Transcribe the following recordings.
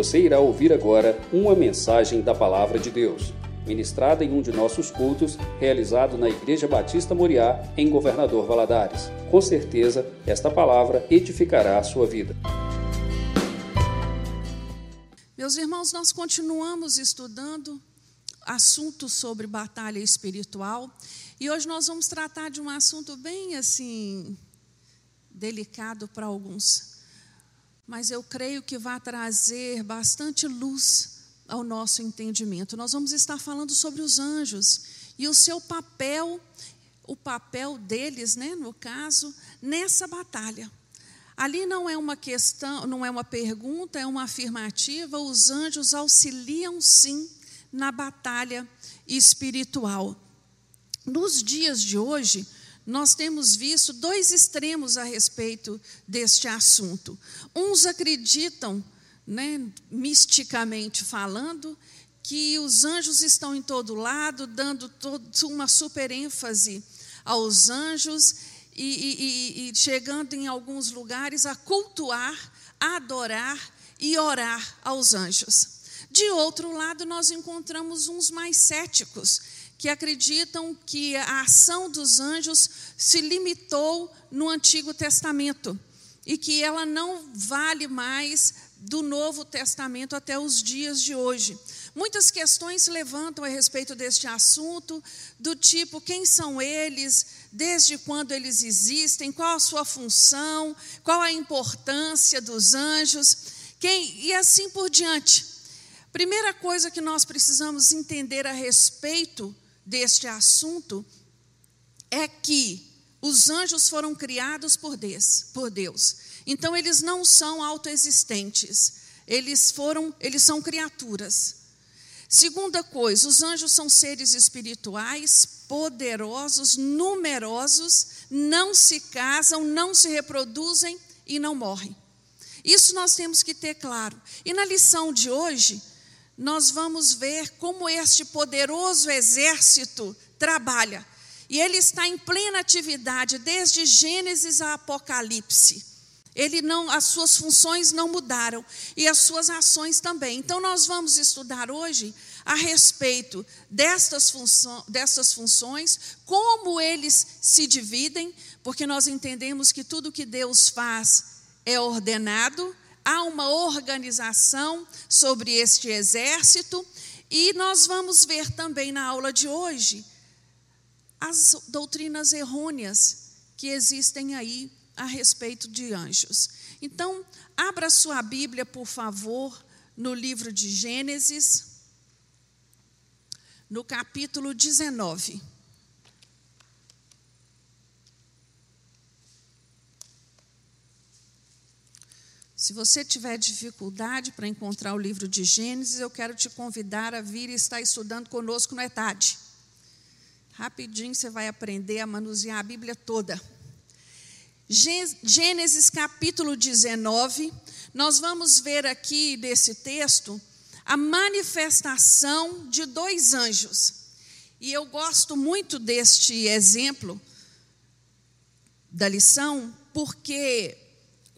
Você irá ouvir agora uma mensagem da Palavra de Deus, ministrada em um de nossos cultos, realizado na Igreja Batista Moriá, em Governador Valadares. Com certeza, esta palavra edificará a sua vida. Meus irmãos, nós continuamos estudando assuntos sobre batalha espiritual e hoje nós vamos tratar de um assunto bem assim delicado para alguns, mas eu creio que vai trazer bastante luz ao nosso entendimento. Nós vamos estar falando sobre os anjos e o seu papel, o papel deles, né, no caso, nessa batalha. Ali não é uma questão, não é uma pergunta, é uma afirmativa. Os anjos auxiliam sim na batalha espiritual. Nos dias de hoje, nós temos visto dois extremos a respeito deste assunto. Uns acreditam, né, misticamente falando, que os anjos estão em todo lado, dando todo, uma super ênfase aos anjos e, e, e chegando em alguns lugares a cultuar, a adorar e orar aos anjos. De outro lado, nós encontramos uns mais céticos, que acreditam que a ação dos anjos se limitou no Antigo Testamento e que ela não vale mais do Novo Testamento até os dias de hoje. Muitas questões se levantam a respeito deste assunto, do tipo: quem são eles, desde quando eles existem, qual a sua função, qual a importância dos anjos, quem, e assim por diante. Primeira coisa que nós precisamos entender a respeito deste assunto é que os anjos foram criados por Deus. Então eles não são autoexistentes. Eles foram, eles são criaturas. Segunda coisa, os anjos são seres espirituais, poderosos, numerosos, não se casam, não se reproduzem e não morrem. Isso nós temos que ter claro. E na lição de hoje, nós vamos ver como este poderoso exército trabalha. E ele está em plena atividade desde Gênesis a Apocalipse. Ele não, as suas funções não mudaram e as suas ações também. Então nós vamos estudar hoje a respeito destas, função, destas funções, como eles se dividem, porque nós entendemos que tudo que Deus faz é ordenado, há uma organização sobre este exército, e nós vamos ver também na aula de hoje as doutrinas errôneas que existem aí a respeito de anjos. Então, abra sua Bíblia, por favor, no livro de Gênesis, no capítulo 19. Se você tiver dificuldade para encontrar o livro de Gênesis, eu quero te convidar a vir e estar estudando conosco no ETAD. Rapidinho você vai aprender a manusear a Bíblia toda. Gênesis capítulo 19, nós vamos ver aqui nesse texto a manifestação de dois anjos. E eu gosto muito deste exemplo da lição, porque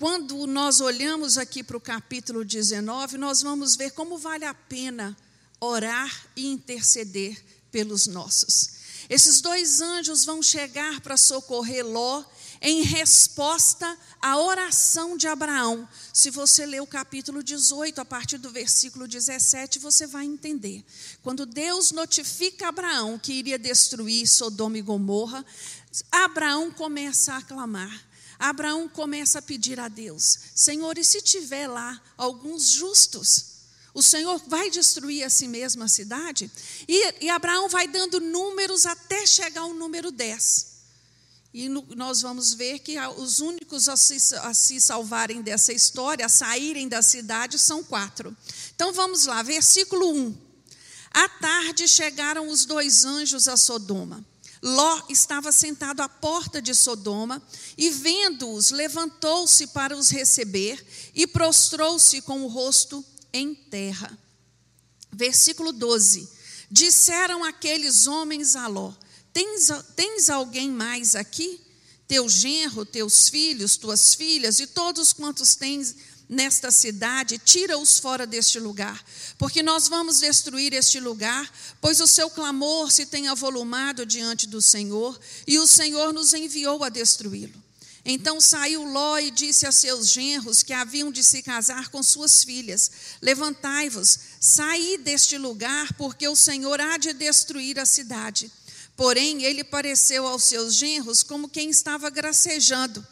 quando nós olhamos aqui para o capítulo 19, nós vamos ver como vale a pena orar e interceder pelos nossos. Esses dois anjos vão chegar para socorrer Ló em resposta à oração de Abraão. Se você ler o capítulo 18, a partir do versículo 17, você vai entender. Quando Deus notifica Abraão que iria destruir Sodoma e Gomorra, Abraão começa a clamar. Abraão começa a pedir a Deus: Senhor, e se tiver lá alguns justos? O Senhor vai destruir a si mesmo a cidade? E, e Abraão vai dando números até chegar ao número 10. E no, nós vamos ver que os únicos a se, a se salvarem dessa história, a saírem da cidade, são quatro. Então vamos lá, versículo 1. À tarde chegaram os dois anjos a Sodoma. Ló estava sentado à porta de Sodoma e, vendo-os, levantou-se para os receber e prostrou-se com o rosto em terra. Versículo 12: Disseram aqueles homens a Ló: Tens, tens alguém mais aqui? teu genro, teus filhos, tuas filhas e todos quantos tens nesta cidade, tira-os fora deste lugar, porque nós vamos destruir este lugar, pois o seu clamor se tem avolumado diante do Senhor, e o Senhor nos enviou a destruí-lo. Então saiu Ló e disse a seus genros que haviam de se casar com suas filhas: Levantai-vos, saí deste lugar, porque o Senhor há de destruir a cidade. Porém, ele pareceu aos seus genros como quem estava gracejando.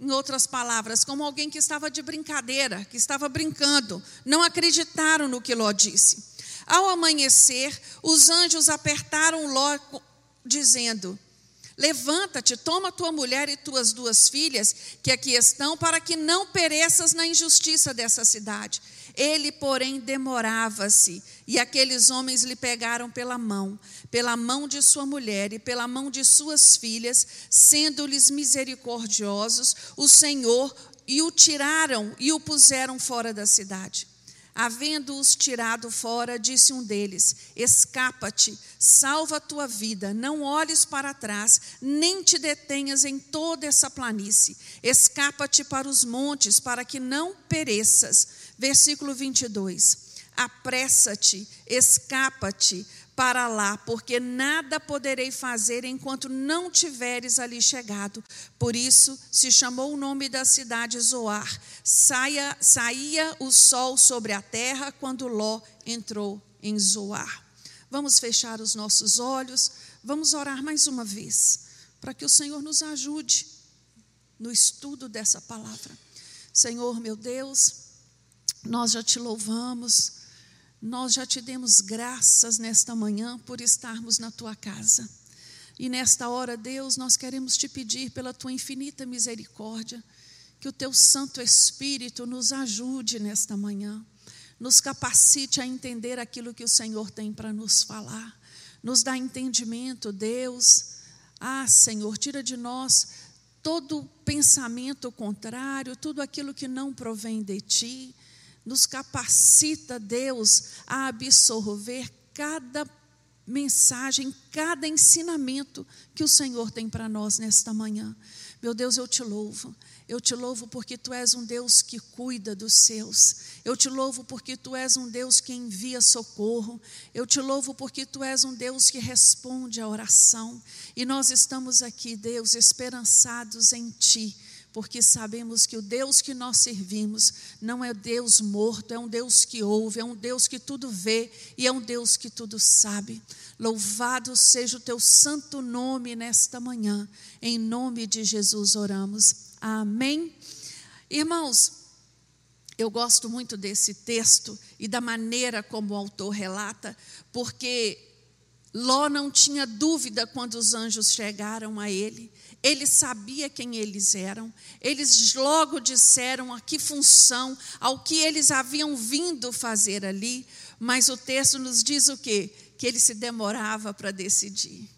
Em outras palavras, como alguém que estava de brincadeira, que estava brincando. Não acreditaram no que Ló disse. Ao amanhecer, os anjos apertaram Ló, dizendo: Levanta-te, toma tua mulher e tuas duas filhas, que aqui estão, para que não pereças na injustiça dessa cidade. Ele, porém, demorava-se, e aqueles homens lhe pegaram pela mão, pela mão de sua mulher e pela mão de suas filhas, sendo-lhes misericordiosos, o Senhor, e o tiraram e o puseram fora da cidade. Havendo-os tirado fora, disse um deles: Escapa-te, salva a tua vida, não olhes para trás, nem te detenhas em toda essa planície. Escapa-te para os montes, para que não pereças. Versículo 22. Apressa-te, escapa-te para lá, porque nada poderei fazer enquanto não tiveres ali chegado. Por isso se chamou o nome da cidade Zoar. Saia, saía o sol sobre a terra quando Ló entrou em Zoar. Vamos fechar os nossos olhos, vamos orar mais uma vez, para que o Senhor nos ajude no estudo dessa palavra. Senhor, meu Deus, nós já te louvamos, nós já te demos graças nesta manhã por estarmos na tua casa. E nesta hora, Deus, nós queremos te pedir pela tua infinita misericórdia, que o teu Santo Espírito nos ajude nesta manhã, nos capacite a entender aquilo que o Senhor tem para nos falar, nos dá entendimento, Deus. Ah, Senhor, tira de nós todo pensamento contrário, tudo aquilo que não provém de ti nos capacita, Deus, a absorver cada mensagem, cada ensinamento que o Senhor tem para nós nesta manhã. Meu Deus, eu te louvo. Eu te louvo porque tu és um Deus que cuida dos seus. Eu te louvo porque tu és um Deus que envia socorro. Eu te louvo porque tu és um Deus que responde à oração. E nós estamos aqui, Deus, esperançados em ti porque sabemos que o Deus que nós servimos não é Deus morto, é um Deus que ouve, é um Deus que tudo vê e é um Deus que tudo sabe. Louvado seja o teu santo nome nesta manhã. Em nome de Jesus oramos. Amém. Irmãos, eu gosto muito desse texto e da maneira como o autor relata, porque Ló não tinha dúvida quando os anjos chegaram a ele. Ele sabia quem eles eram. Eles logo disseram a que função, ao que eles haviam vindo fazer ali. Mas o texto nos diz o quê? Que ele se demorava para decidir,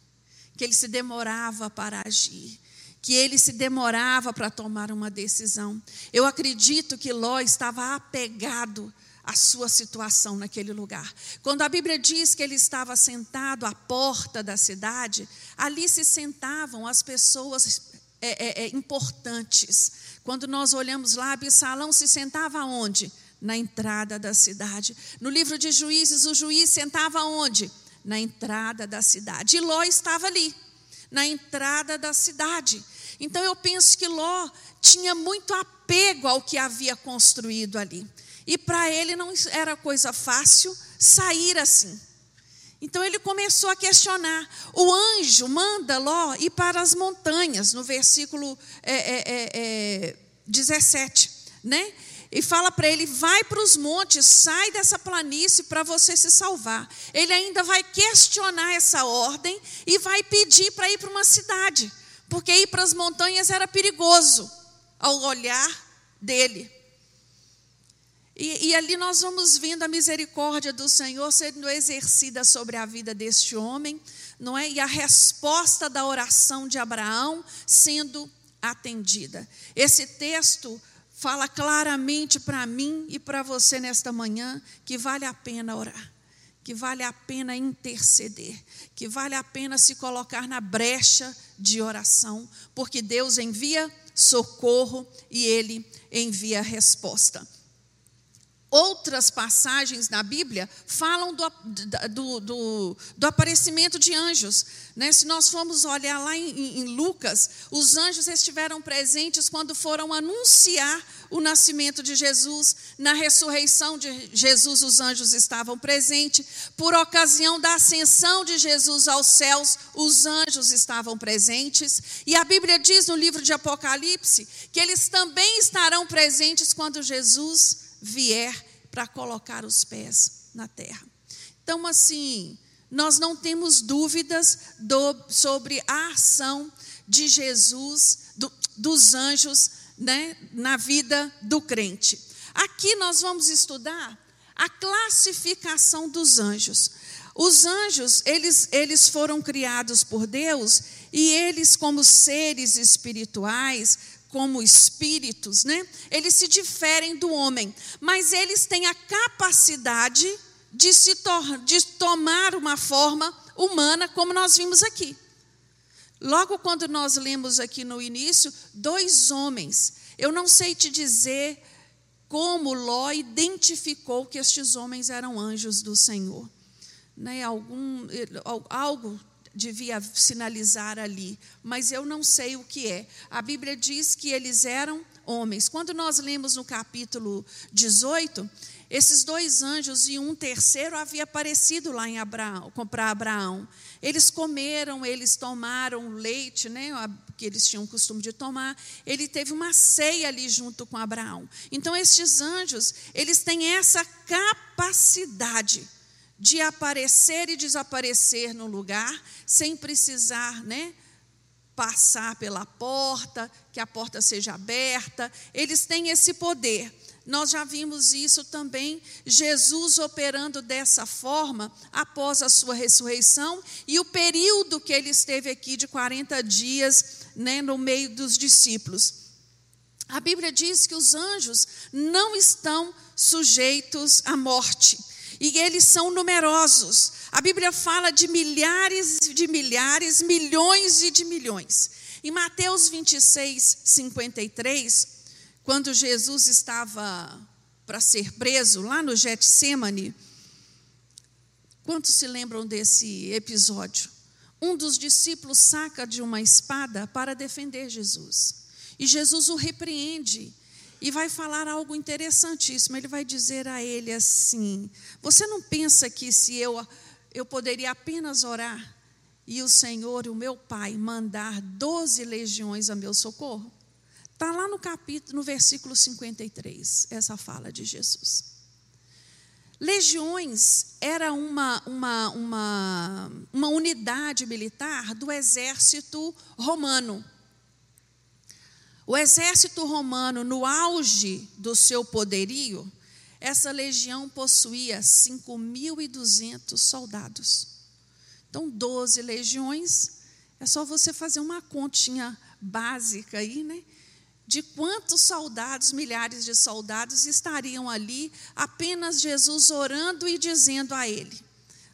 que ele se demorava para agir, que ele se demorava para tomar uma decisão. Eu acredito que Ló estava apegado a sua situação naquele lugar. Quando a Bíblia diz que ele estava sentado à porta da cidade, ali se sentavam as pessoas é, é, é, importantes. Quando nós olhamos lá, Absalão se sentava onde? Na entrada da cidade. No livro de Juízes, o juiz sentava onde? Na entrada da cidade. E Ló estava ali, na entrada da cidade. Então eu penso que Ló tinha muito apego ao que havia construído ali. E para ele não era coisa fácil sair assim. Então ele começou a questionar. O anjo manda Ló ir para as montanhas, no versículo é, é, é, 17, é, né? E fala para ele: vai para os montes, sai dessa planície para você se salvar. Ele ainda vai questionar essa ordem e vai pedir para ir para uma cidade, porque ir para as montanhas era perigoso ao olhar dele. E, e, ali nós vamos vendo a misericórdia do Senhor sendo exercida sobre a vida deste homem, não é? E a resposta da oração de Abraão sendo atendida. Esse texto fala claramente para mim e para você nesta manhã que vale a pena orar, que vale a pena interceder, que vale a pena se colocar na brecha de oração, porque Deus envia socorro e Ele envia resposta. Outras passagens na Bíblia falam do, do, do, do aparecimento de anjos. Né? Se nós formos olhar lá em, em Lucas, os anjos estiveram presentes quando foram anunciar o nascimento de Jesus, na ressurreição de Jesus, os anjos estavam presentes. Por ocasião da ascensão de Jesus aos céus, os anjos estavam presentes. E a Bíblia diz no livro de Apocalipse que eles também estarão presentes quando Jesus vier para colocar os pés na terra. Então, assim, nós não temos dúvidas do, sobre a ação de Jesus, do, dos anjos, né, na vida do crente. Aqui nós vamos estudar a classificação dos anjos. Os anjos, eles, eles foram criados por Deus e eles, como seres espirituais, como espíritos, né? Eles se diferem do homem, mas eles têm a capacidade de se de tomar uma forma humana, como nós vimos aqui. Logo quando nós lemos aqui no início, dois homens. Eu não sei te dizer como Ló identificou que estes homens eram anjos do Senhor. Né, algum, algo devia sinalizar ali, mas eu não sei o que é. A Bíblia diz que eles eram homens. Quando nós lemos no capítulo 18, esses dois anjos e um terceiro havia aparecido lá em Abraão, para Abraão. Eles comeram, eles tomaram leite, né, que eles tinham o costume de tomar. Ele teve uma ceia ali junto com Abraão. Então estes anjos, eles têm essa capacidade de aparecer e desaparecer no lugar sem precisar, né, passar pela porta, que a porta seja aberta. Eles têm esse poder. Nós já vimos isso também, Jesus operando dessa forma após a sua ressurreição e o período que ele esteve aqui de 40 dias né, no meio dos discípulos. A Bíblia diz que os anjos não estão sujeitos à morte e eles são numerosos. A Bíblia fala de milhares de milhares, milhões e de milhões. Em Mateus 26, 53, quando Jesus estava para ser preso lá no Getsemane, quantos se lembram desse episódio? Um dos discípulos saca de uma espada para defender Jesus. E Jesus o repreende e vai falar algo interessantíssimo. Ele vai dizer a ele assim: Você não pensa que se eu, eu poderia apenas orar e o Senhor, o meu Pai, mandar doze legiões a meu socorro? Está lá no capítulo, no versículo 53, essa fala de Jesus. Legiões era uma, uma, uma, uma unidade militar do exército romano. O exército romano, no auge do seu poderio, essa legião possuía 5.200 soldados. Então, 12 legiões, é só você fazer uma continha básica aí, né? De quantos soldados, milhares de soldados estariam ali, apenas Jesus orando e dizendo a ele.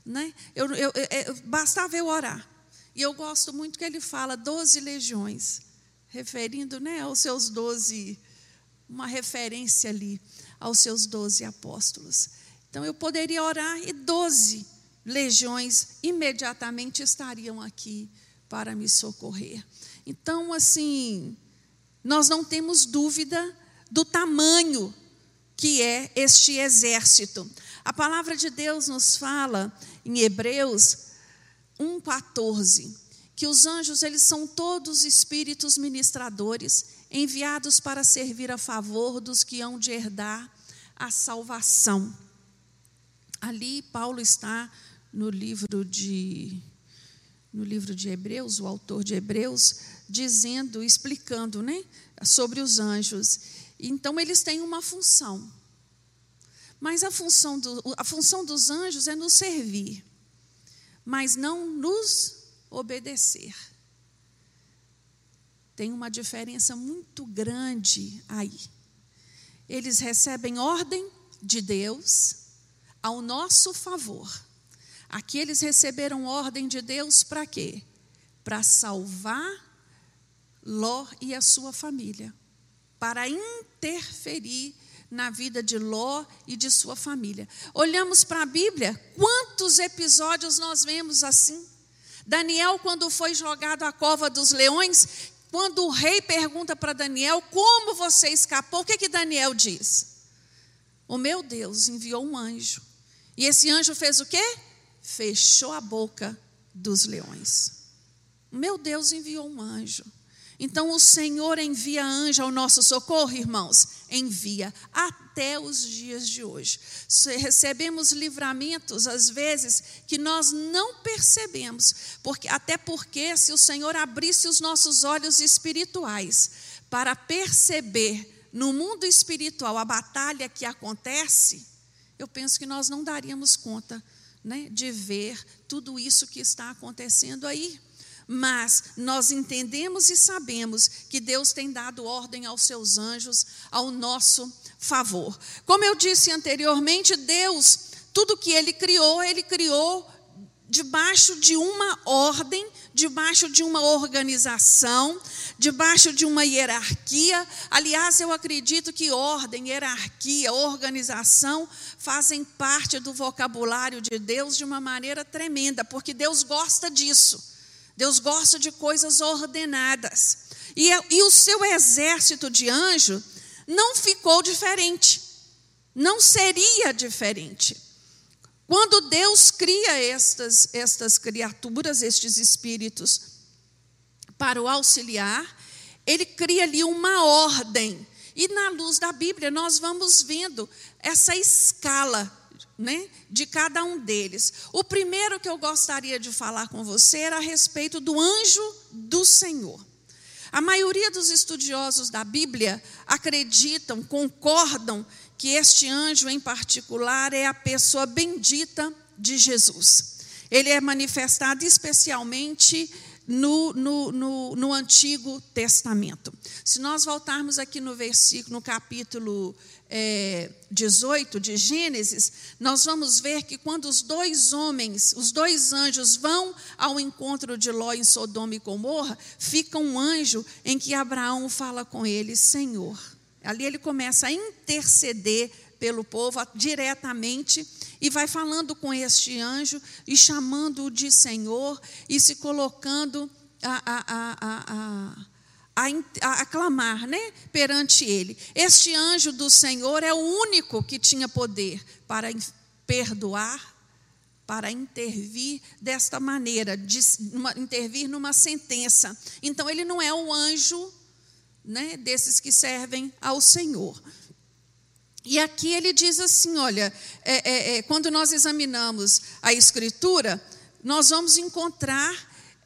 Né? Eu, eu, eu, bastava eu orar. E eu gosto muito que ele fala 12 legiões referindo né, aos seus doze, uma referência ali aos seus doze apóstolos. Então eu poderia orar e doze legiões imediatamente estariam aqui para me socorrer. Então, assim, nós não temos dúvida do tamanho que é este exército. A palavra de Deus nos fala em Hebreus 1,14 que os anjos eles são todos espíritos ministradores enviados para servir a favor dos que hão de herdar a salvação. Ali Paulo está no livro de no livro de Hebreus, o autor de Hebreus, dizendo, explicando, né, sobre os anjos. Então eles têm uma função. Mas a função, do, a função dos anjos é nos servir, mas não nos obedecer. Tem uma diferença muito grande aí. Eles recebem ordem de Deus ao nosso favor, Aqui eles receberam ordem de Deus para quê? Para salvar Ló e a sua família, para interferir na vida de Ló e de sua família. Olhamos para a Bíblia, quantos episódios nós vemos assim? Daniel, quando foi jogado à cova dos leões, quando o rei pergunta para Daniel como você escapou, o que, que Daniel diz? O meu Deus enviou um anjo. E esse anjo fez o quê? Fechou a boca dos leões. O meu Deus enviou um anjo. Então o Senhor envia anjo ao nosso socorro, irmãos? Envia até os dias de hoje. Recebemos livramentos, às vezes, que nós não percebemos, porque, até porque, se o Senhor abrisse os nossos olhos espirituais para perceber no mundo espiritual a batalha que acontece, eu penso que nós não daríamos conta né, de ver tudo isso que está acontecendo aí mas nós entendemos e sabemos que Deus tem dado ordem aos seus anjos ao nosso favor. Como eu disse anteriormente, Deus, tudo que ele criou, ele criou debaixo de uma ordem, debaixo de uma organização, debaixo de uma hierarquia. Aliás, eu acredito que ordem, hierarquia, organização fazem parte do vocabulário de Deus de uma maneira tremenda, porque Deus gosta disso. Deus gosta de coisas ordenadas. E, e o seu exército de anjo não ficou diferente. Não seria diferente. Quando Deus cria estas, estas criaturas, estes espíritos, para o auxiliar, ele cria ali uma ordem. E na luz da Bíblia, nós vamos vendo essa escala né, de cada um deles. O primeiro que eu gostaria de falar com você era a respeito do anjo do Senhor. A maioria dos estudiosos da Bíblia acreditam, concordam que este anjo em particular é a pessoa bendita de Jesus. Ele é manifestado especialmente no, no, no, no Antigo Testamento. Se nós voltarmos aqui no versículo, no capítulo é, 18 de Gênesis, nós vamos ver que quando os dois homens, os dois anjos vão ao encontro de Ló em Sodoma e Gomorra, fica um anjo em que Abraão fala com ele, Senhor. Ali ele começa a interceder pelo povo diretamente e vai falando com este anjo e chamando-o de Senhor e se colocando a, a, a, a a, a, clamar né, perante ele. Este anjo do Senhor é o único que tinha poder para perdoar, para intervir desta maneira, de, uma, intervir numa sentença. Então, ele não é o anjo né, desses que servem ao Senhor. E aqui ele diz assim: olha, é, é, é, quando nós examinamos a Escritura, nós vamos encontrar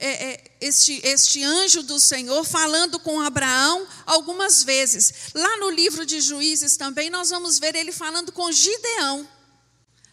é, é, este, este anjo do Senhor falando com Abraão algumas vezes. Lá no livro de Juízes também nós vamos ver ele falando com Gideão.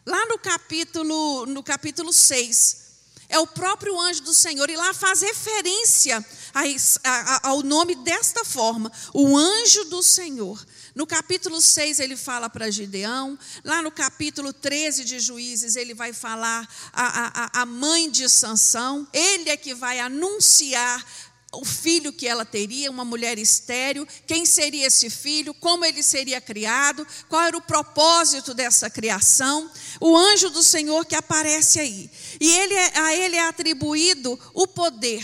Lá no capítulo, no capítulo 6. É o próprio anjo do Senhor, e lá faz referência a, a, ao nome desta forma: o anjo do Senhor. No capítulo 6 ele fala para Gideão, lá no capítulo 13 de Juízes ele vai falar a, a, a mãe de Sansão, ele é que vai anunciar o filho que ela teria, uma mulher estéril, quem seria esse filho, como ele seria criado, qual era o propósito dessa criação, o anjo do Senhor que aparece aí. E ele, é, a ele é atribuído o poder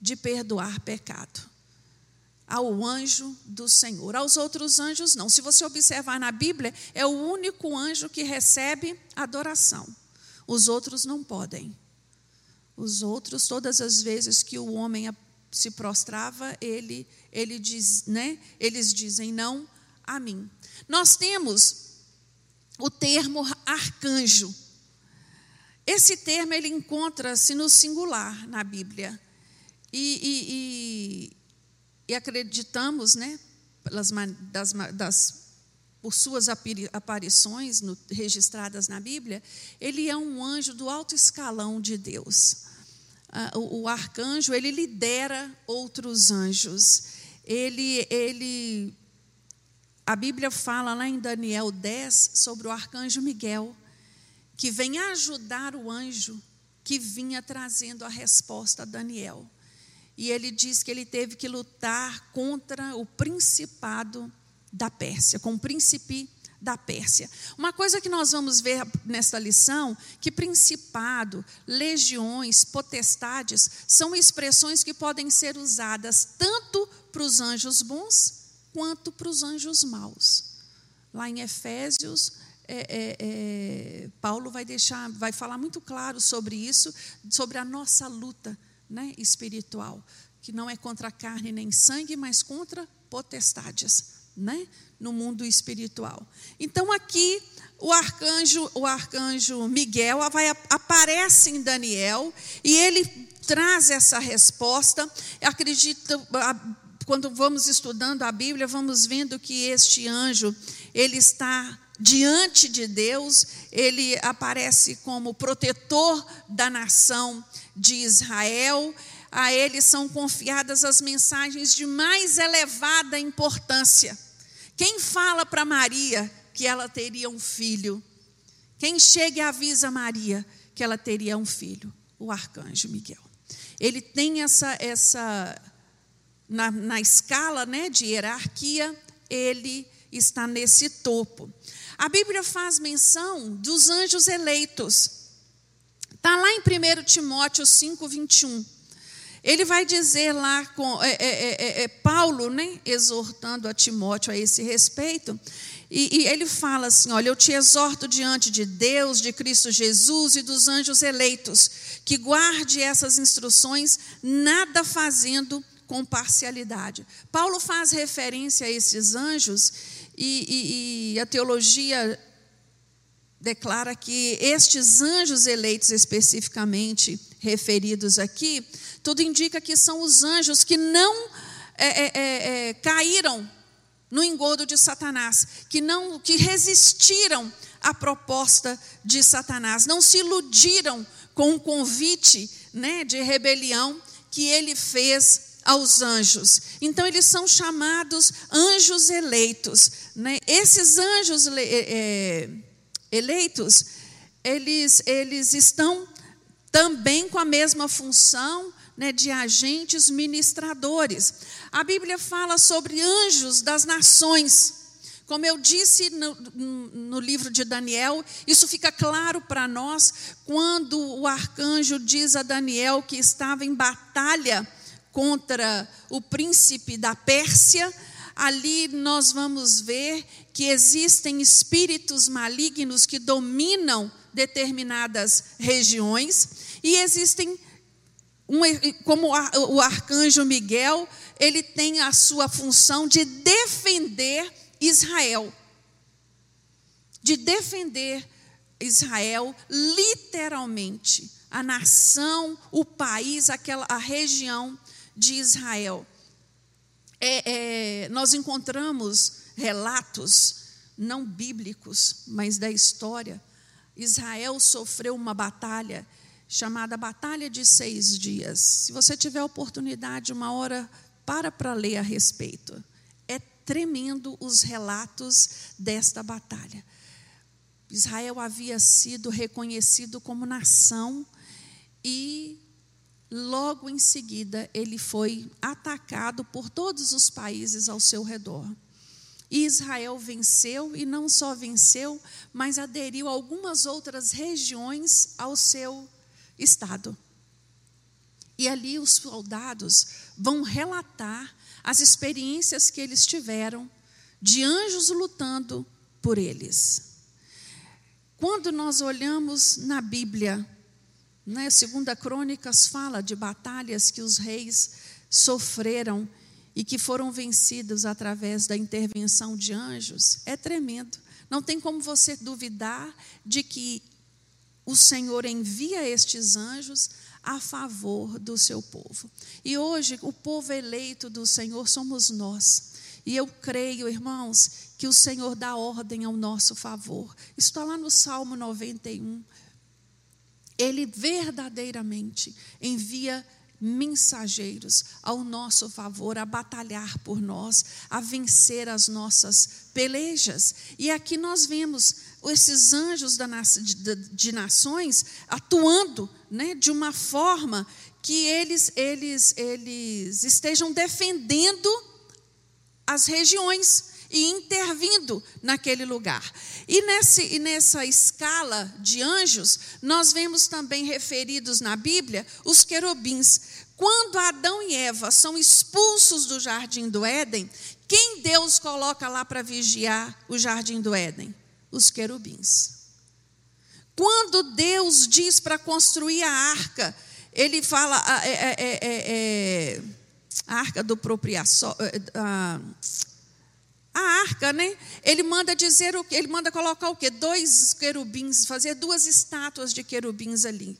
de perdoar pecado ao anjo do Senhor. Aos outros anjos, não. Se você observar na Bíblia, é o único anjo que recebe adoração. Os outros não podem. Os outros, todas as vezes que o homem se prostrava, ele, ele diz, né? eles dizem não a mim. Nós temos o termo arcanjo. Esse termo ele encontra-se no singular na Bíblia. E, e, e, e acreditamos, né, pelas, das, das, por suas aparições no, registradas na Bíblia, ele é um anjo do alto escalão de Deus. Ah, o, o, arcanjo, ele lidera outros anjos. Ele, ele, a Bíblia fala lá em Daniel 10 sobre o arcanjo Miguel, que vem ajudar o anjo que vinha trazendo a resposta a Daniel. E ele diz que ele teve que lutar contra o principado da Pérsia, com o príncipe da Pérsia. Uma coisa que nós vamos ver nesta lição, que principado, legiões, potestades são expressões que podem ser usadas tanto para os anjos bons quanto para os anjos maus. Lá em Efésios, é, é, é, Paulo vai deixar, vai falar muito claro sobre isso, sobre a nossa luta né, espiritual, que não é contra carne nem sangue, mas contra potestades, né, no mundo espiritual. Então aqui o arcanjo, o arcanjo Miguel vai, aparece em Daniel e ele traz essa resposta. Acredito, quando vamos estudando a Bíblia, vamos vendo que este anjo ele está diante de Deus, ele aparece como protetor da nação de Israel. A ele são confiadas as mensagens de mais elevada importância. Quem fala para Maria que ela teria um filho? Quem chega e avisa Maria que ela teria um filho? O arcanjo Miguel. Ele tem essa, essa na, na escala né, de hierarquia, ele está nesse topo. A Bíblia faz menção dos anjos eleitos. Está lá em 1 Timóteo 5, 21. Ele vai dizer lá, com é é, é, é, é, Paulo, né, exortando a Timóteo a esse respeito, e, e, ele fala assim: Olha, eu te exorto diante de Deus, de Cristo Jesus e dos anjos eleitos, que guarde essas instruções, nada fazendo com parcialidade. Paulo faz referência a esses anjos e, e, e a teologia declara que estes anjos eleitos especificamente referidos aqui, tudo indica que são os anjos que não é, é, é, é caíram no engodo de Satanás, que não que resistiram à proposta de Satanás, não se iludiram com o convite né, de rebelião que ele fez aos anjos. Então, eles são chamados anjos eleitos. Né? Esses anjos é, eleitos, eles, eles estão também com a mesma função né, de agentes ministradores. A Bíblia fala sobre anjos das nações. Como eu disse no, no, livro de Daniel, isso fica claro para nós quando o arcanjo diz a Daniel que estava em batalha contra o príncipe da Pérsia, ali nós vamos ver que existem espíritos malignos que dominam determinadas regiões e existem um, como o arcanjo Miguel, ele tem a sua função de defender Israel. De defender Israel literalmente, a nação, o país, aquela a região de Israel. É, é, nós encontramos relatos, não bíblicos, mas da história. Israel sofreu uma batalha chamada Batalha de Seis Dias. Se você tiver oportunidade, uma hora, para para ler a respeito. É tremendo os relatos desta batalha. Israel havia sido reconhecido como nação e logo em seguida ele foi atacado por todos os países ao seu redor. E Israel venceu, e não só venceu, mas aderiu algumas outras regiões ao seu estado. E ali os soldados vão relatar as experiências que eles tiveram de anjos lutando por eles. Quando nós olhamos na Bíblia né? Segunda Crônicas fala de batalhas que os reis sofreram e que foram vencidos através da intervenção de anjos. É tremendo. Não tem como você duvidar de que o Senhor envia estes anjos a favor do seu povo. E hoje, o povo eleito do Senhor somos nós. E eu creio, irmãos, que o Senhor dá ordem ao nosso favor. Está lá no Salmo 91. Ele verdadeiramente envia mensageiros ao nosso favor, a batalhar por nós, a vencer as nossas pelejas. E aqui nós vemos esses anjos de, nações atuando né, de uma forma que eles, eles, eles estejam defendendo as regiões e intervindo naquele lugar. E, nesse, e nessa escala de anjos, nós vemos também referidos na Bíblia os querubins. Quando Adão e Eva são expulsos do jardim do Éden, quem Deus coloca lá para vigiar o jardim do Éden? Os querubins. Quando Deus diz para construir a arca, ele fala, é, é, é, a arca do propriação, a arca, né? Ele manda dizer o? Ele manda colocar o quê? Dois querubins, fazer duas estátuas de querubins ali.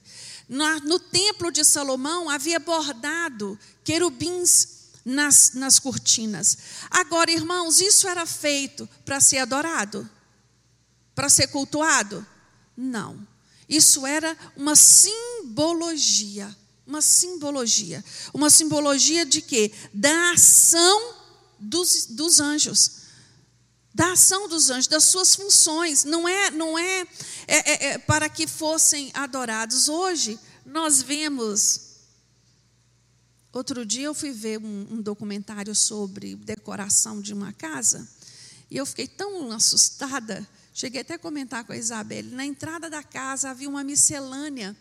No, no templo de Salomão havia bordado querubins nas, nas cortinas. Agora, irmãos, isso era feito para ser adorado? Para ser cultuado? Não. Isso era uma simbologia. Uma simbologia. Uma simbologia de quê? Da ação dos, dos anjos da ação dos anjos, das suas funções, não é, não é, é, é, é para que fossem adorados. Hoje nós vemos. Outro dia eu fui ver um, um documentário sobre decoração de uma casa e eu fiquei tão assustada. Cheguei até a comentar com a Isabelle. Na entrada da casa havia uma miscelânea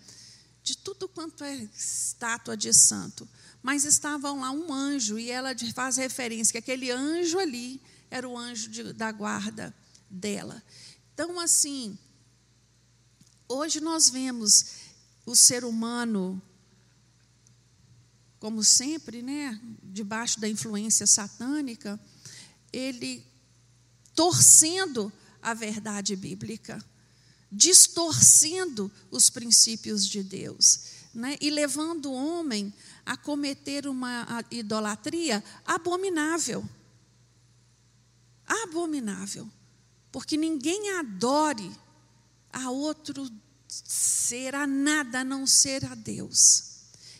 de tudo quanto é estátua de santo. Mas estavam lá um anjo, e ela faz referência que aquele anjo ali era o anjo de, da guarda dela. Então, assim, hoje nós vemos o ser humano, como sempre, né, debaixo da influência satânica, ele torcendo a verdade bíblica, distorcendo os princípios de Deus, né, e levando o homem a cometer uma idolatria abominável abominável, porque ninguém adore a outro ser, a nada a não ser a Deus.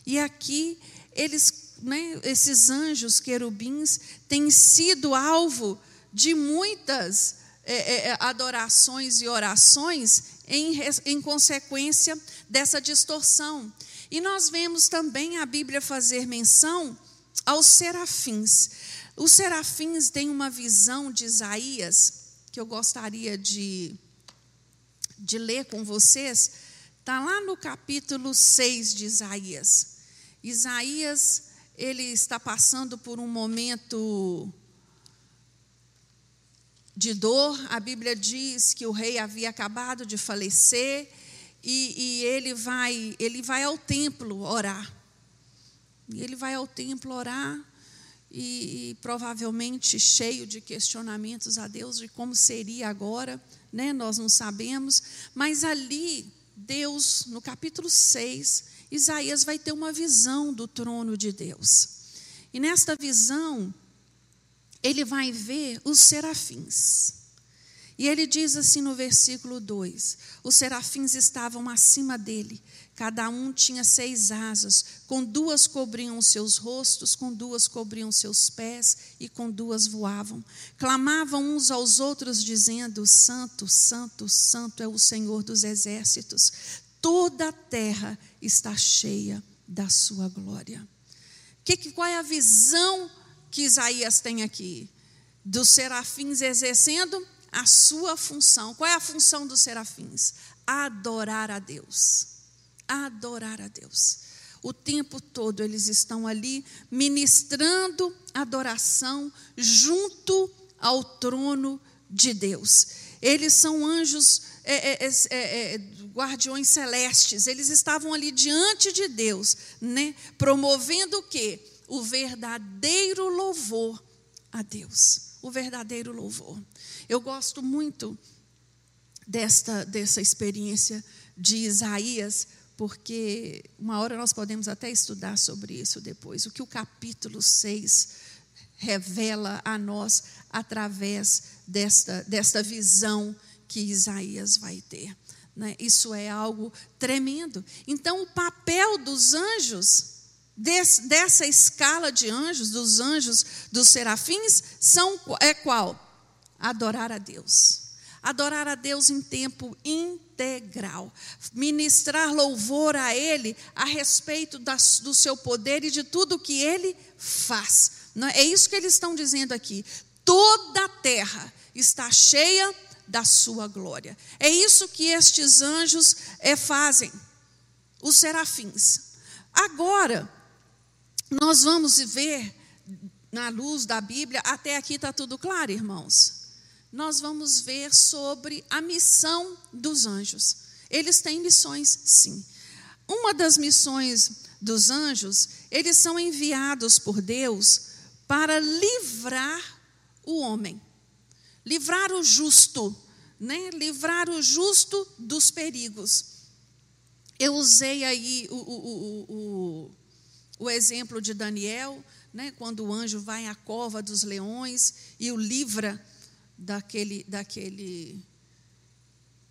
E aqui eles, né, esses anjos querubins têm sido alvo de muitas é, é, é adorações e orações em, em consequência dessa distorção. E nós vemos também a Bíblia fazer menção aos serafins. Os serafins têm uma visão de Isaías que eu gostaria de, de ler com vocês. Está lá no capítulo 6 de Isaías. Isaías, ele está passando por um momento de dor. A Bíblia diz que o rei havia acabado de falecer e, e, ele vai ele vai ao templo orar. E ele vai ao templo orar e, provavelmente cheio de questionamentos a Deus de como seria agora, né? Nós não sabemos, mas ali Deus, no capítulo 6, Isaías vai ter uma visão do trono de Deus. E nesta visão, ele vai ver os serafins. E ele diz assim no versículo 2: Os serafins estavam acima dele, Cada um tinha seis asas, com duas cobriam os seus rostos, com duas cobriam seus pés e com duas voavam. Clamavam uns aos outros, dizendo: Santo, Santo, Santo é o Senhor dos exércitos. Toda a terra está cheia da sua glória. Que, qual é a visão que Isaías tem aqui? Dos serafins exercendo a sua função. Qual é a função dos serafins? Adorar a Deus adorar a Deus. O tempo todo eles estão ali ministrando adoração junto ao trono de Deus. Eles são anjos, é, é, é, é, é guardiões celestes, eles estavam ali diante de Deus, né, promovendo o quê? O verdadeiro louvor a Deus. O verdadeiro louvor. Eu gosto muito desta, dessa experiência de Isaías, porque uma hora nós podemos até estudar sobre isso depois, o que o capítulo 6 revela a nós através desta, desta visão que Isaías vai ter. Né? Isso é algo tremendo. Então, o papel dos anjos, dessa escala de anjos, dos anjos, dos serafins, são, é qual? Adorar a Deus. adorar a Deus em tempo integral, ministrar louvor a Ele a respeito das, do seu poder e de tudo que Ele faz. É? é isso que eles estão dizendo aqui. Toda a terra está cheia da sua glória. É isso que estes anjos é, fazem, os serafins. Agora, nós vamos ver, na luz da Bíblia, até aqui está tudo claro, irmãos nós vamos ver sobre a missão dos anjos. Eles têm missões, sim. Uma das missões dos anjos, eles são enviados por Deus para livrar o homem, livrar o justo, né? livrar o justo dos perigos. Eu usei aí o, o, o, o exemplo de Daniel, né? quando o anjo vai à cova dos leões e o livra daquele, daquele,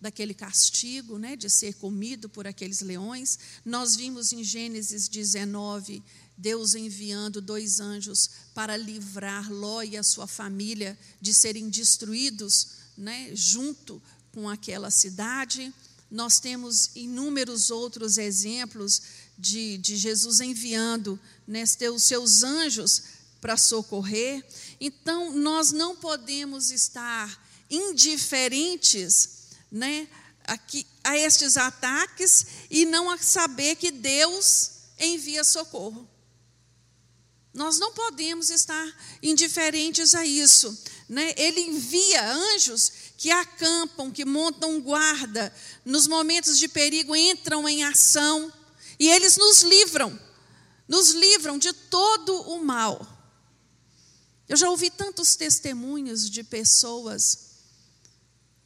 daquele castigo, né, de ser comido por aqueles leões. Nós vimos em Gênesis 19 Deus enviando dois anjos para livrar Ló e a sua família de serem destruídos, né, junto com aquela cidade. Nós temos inúmeros outros exemplos de, de Jesus enviando né, os seus anjos para socorrer. Então, nós não podemos estar indiferentes né, aqui, a estes ataques e não saber que Deus envia socorro. Nós não podemos estar indiferentes a isso. Né? Ele envia anjos que acampam, que montam guarda, nos momentos de perigo entram em ação e eles nos livram, nos livram de todo o mal. Eu já ouvi tantos testemunhos de pessoas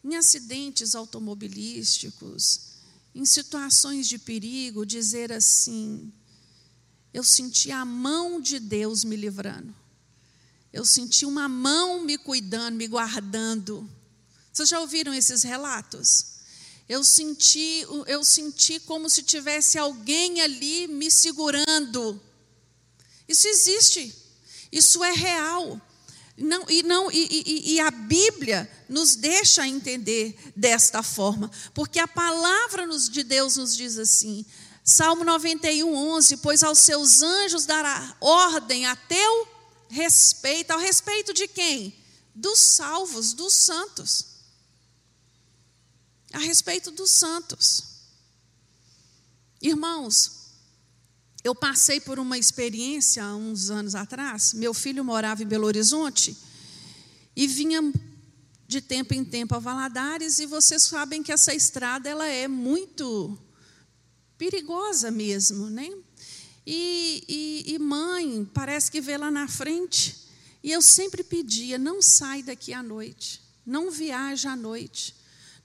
em acidentes automobilísticos, em situações de perigo, dizer assim: eu senti a mão de Deus me livrando. Eu senti uma mão me cuidando, me guardando. Vocês já ouviram esses relatos? Eu senti, eu senti como se tivesse alguém ali me segurando. Isso existe. Isso é real. Não, e, não, e, e, e, a Bíblia nos deixa entender desta forma, porque a palavra nos, de Deus nos diz assim, Salmo 91, 11: Pois aos seus anjos dará ordem a teu respeito, ao respeito de quem? Dos salvos, dos santos. A respeito dos santos. Irmãos, eu passei por uma experiência há uns anos atrás. Meu filho morava em Belo Horizonte e vinha de tempo em tempo a Valadares e vocês sabem que essa estrada ela é muito perigosa mesmo, né? E, e, e mãe parece que vê lá na frente e eu sempre pedia não sai daqui à noite, não viaja à noite,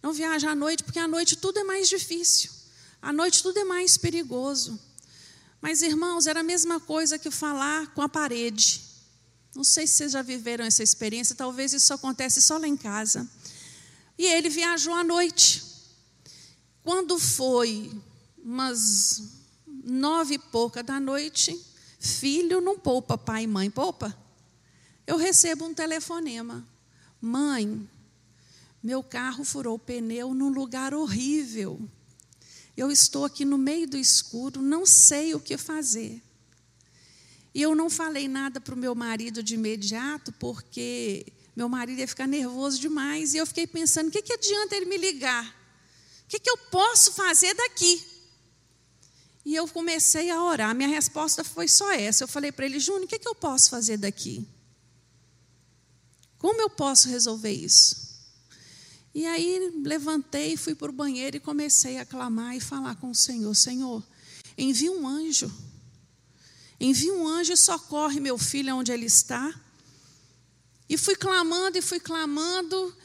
não viaja à noite porque à noite tudo é mais difícil, à noite tudo é mais perigoso. Mas, irmãos, era a mesma coisa que falar com a parede. Não sei se vocês já viveram essa experiência, talvez isso acontece só lá em casa. E ele viajou à noite. Quando foi umas nove e pouca da noite, filho não poupa, pai e mãe poupa. Eu recebo um telefonema. Mãe, meu carro furou o pneu num lugar horrível. Eu estou aqui no meio do escuro, não sei o que fazer. E eu não falei nada para o meu marido de imediato, porque meu marido ia ficar nervoso demais. E eu fiquei pensando: o que, que adianta ele me ligar? O que, que eu posso fazer daqui? E eu comecei a orar. Minha resposta foi só essa. Eu falei para ele: Júnior, o que, que eu posso fazer daqui? Como eu posso resolver isso? E aí levantei, fui para o banheiro e comecei a clamar e falar com o Senhor: Senhor, envia um anjo. Envia um anjo e socorre meu filho onde ele está. E fui clamando e fui clamando.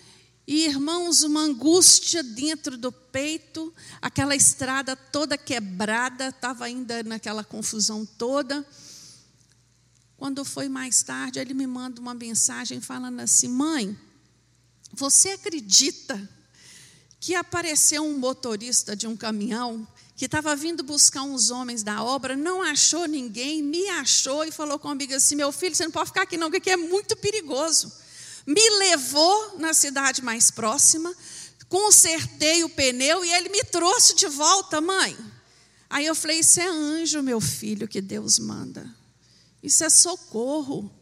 E irmãos, uma angústia dentro do peito, aquela estrada toda quebrada, estava ainda naquela confusão toda. Quando foi mais tarde, ele me manda uma mensagem falando assim: Mãe, você acredita que apareceu um motorista de um caminhão que estava vindo buscar uns homens da obra, não achou ninguém, me achou e falou comigo assim: Meu filho, você não pode ficar aqui não, porque aqui é muito perigoso. me levou na cidade mais próxima, consertei o pneu e ele me trouxe de volta, mãe. Aí eu falei: Isso é anjo, meu filho, que Deus manda. Isso é socorro.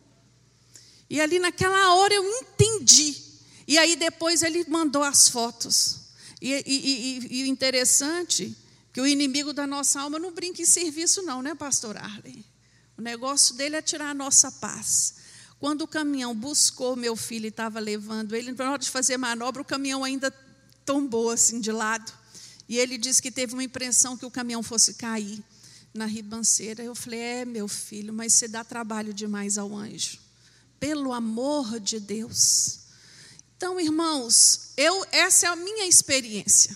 E ali naquela hora eu entendi. E aí depois ele mandou as fotos. E, e, e, e interessante que o inimigo da nossa alma não brinca em serviço, não, né, pastor Arley? O negócio dele é tirar a nossa paz. Quando o caminhão buscou meu filho e estava levando ele, na hora de fazer manobra, o caminhão ainda tombou assim de lado. E ele disse que teve uma impressão que o caminhão fosse cair na ribanceira. Eu falei: É, meu filho, mas você dá trabalho demais ao anjo. Pelo amor de Deus. Então, irmãos, eu essa é a minha experiência.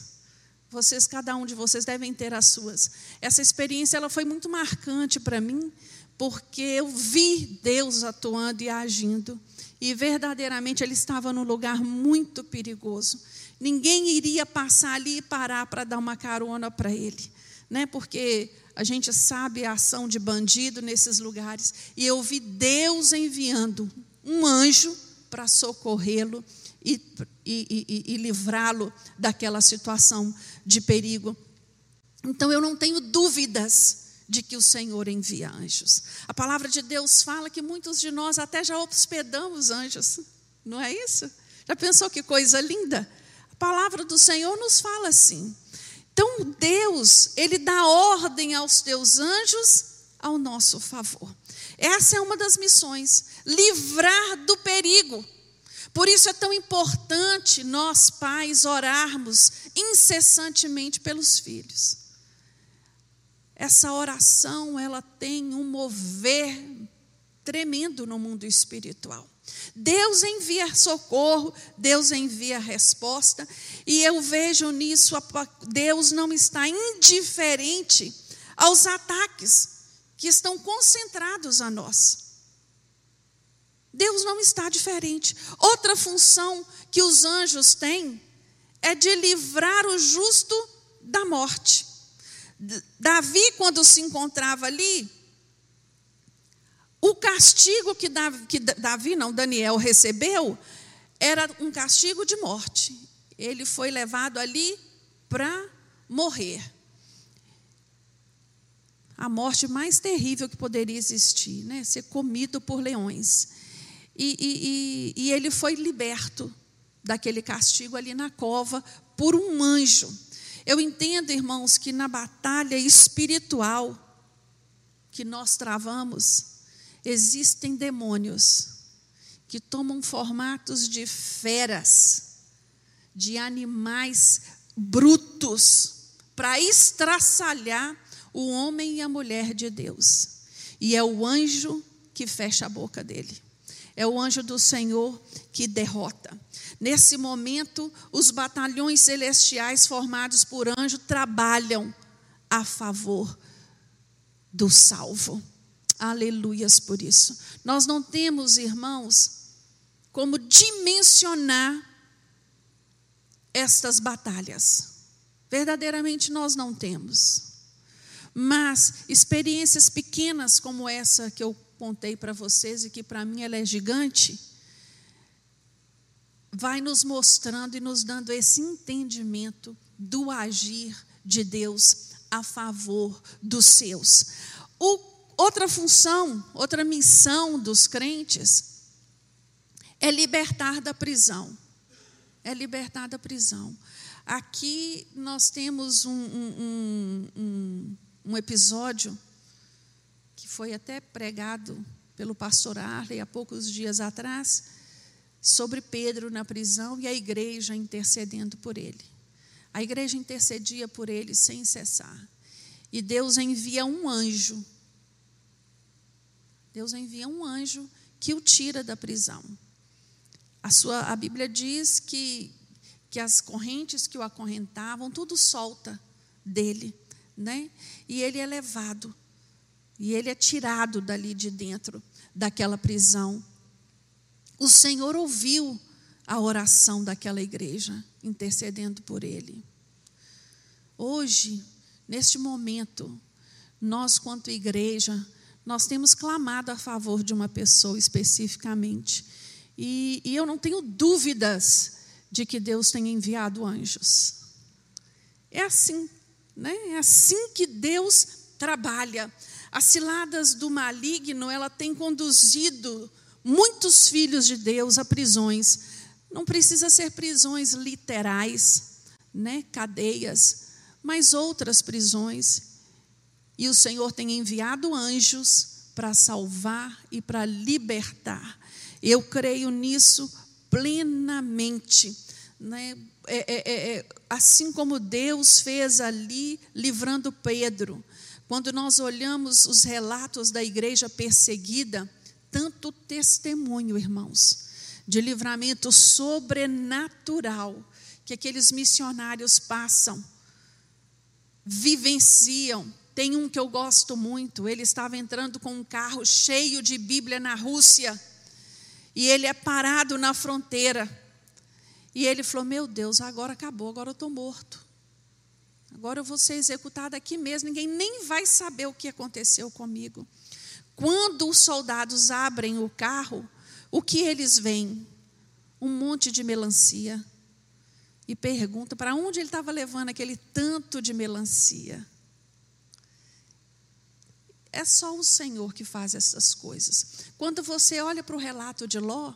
Vocês, cada um de vocês devem ter as suas. Essa experiência ela foi muito marcante para mim, porque eu vi Deus atuando e agindo, e verdadeiramente ele estava num lugar muito perigoso. Ninguém iria passar ali e parar para dar uma carona para ele, né? Porque a gente sabe a ação de bandido nesses lugares. E eu vi Deus enviando um anjo para socorrê-lo e, e, e, e livrá-lo daquela situação de perigo. Então eu não tenho dúvidas de que o Senhor envia anjos. A palavra de Deus fala que muitos de nós até já hospedamos anjos, não é isso? Já pensou que coisa linda? A palavra do Senhor nos fala assim. Então Deus, ele dá ordem aos teus anjos ao nosso favor. Essa é uma das missões, livrar do perigo. Por isso é tão importante nós pais orarmos incessantemente pelos filhos. Essa oração, ela tem um mover tremendo no mundo espiritual. Deus envia socorro, Deus envia resposta, e eu vejo nisso, Deus não está indiferente aos ataques que estão concentrados a nós. Deus não está diferente. Outra função que os anjos têm é de livrar o justo da morte. Davi, quando se encontrava ali, o castigo que Davi, que Davi, não, Daniel recebeu, era um castigo de morte. Ele foi levado ali para morrer. A morte mais terrível que poderia existir, né? ser comido por leões. E, e, e, ele foi liberto daquele castigo ali na cova por um anjo. Eu entendo, irmãos, que na batalha espiritual que nós travamos, existem demônios que tomam formatos de feras, de animais brutos, para estraçalhar o homem e a mulher de Deus. E é o anjo que fecha a boca dele. É o anjo do Senhor que derrota. Nesse momento, os batalhões celestiais formados por anjo trabalham a favor do salvo. Aleluias por isso. Nós não temos, irmãos, como dimensionar estas batalhas. Verdadeiramente nós não temos. Mas experiências pequenas como essa que eu contei para vocês e que para mim ela é gigante, vai nos mostrando e nos dando esse entendimento do agir de Deus a favor dos seus. O Outra função, outra missão dos crentes é libertar da prisão. É libertar da prisão. Aqui nós temos um, um, um, um episódio que foi até pregado pelo pastor Arley há poucos dias atrás, sobre Pedro na prisão e a igreja intercedendo por ele. A igreja intercedia por ele sem cessar. E Deus envia um anjo Deus envia um anjo que o tira da prisão. A, sua, a Bíblia diz que, que as correntes que o acorrentavam, tudo solta dele, né? E ele é levado, e ele é tirado dali de dentro daquela prisão. O Senhor ouviu a oração daquela igreja, intercedendo por ele. Hoje, neste momento, nós, quanto igreja, nós temos clamado a favor de uma pessoa especificamente. E, e eu não tenho dúvidas de que Deus tem enviado anjos. É assim, né? É assim que Deus trabalha. As ciladas do maligno, ela tem conduzido muitos filhos de Deus a prisões. Não precisa ser prisões literais, né? Cadeias, mas outras prisões. E o Senhor tem enviado anjos para salvar e para libertar. Eu creio nisso plenamente. Né? É, é, é, é, assim como Deus fez ali, livrando Pedro. Quando nós olhamos os relatos da igreja perseguida, tanto testemunho, irmãos, de livramento sobrenatural que aqueles missionários passam, vivenciam. Tem um que eu gosto muito, ele estava entrando com um carro cheio de Bíblia na Rússia, e ele é parado na fronteira. E ele falou: Meu Deus, agora acabou, agora eu estou morto. Agora eu vou ser executado aqui mesmo, ninguém nem vai saber o que aconteceu comigo. Quando os soldados abrem o carro, o que eles veem? Um monte de melancia. E pergunta para onde ele estava levando aquele tanto de melancia. É só o Senhor que faz essas coisas. Quando você olha para o relato de Ló,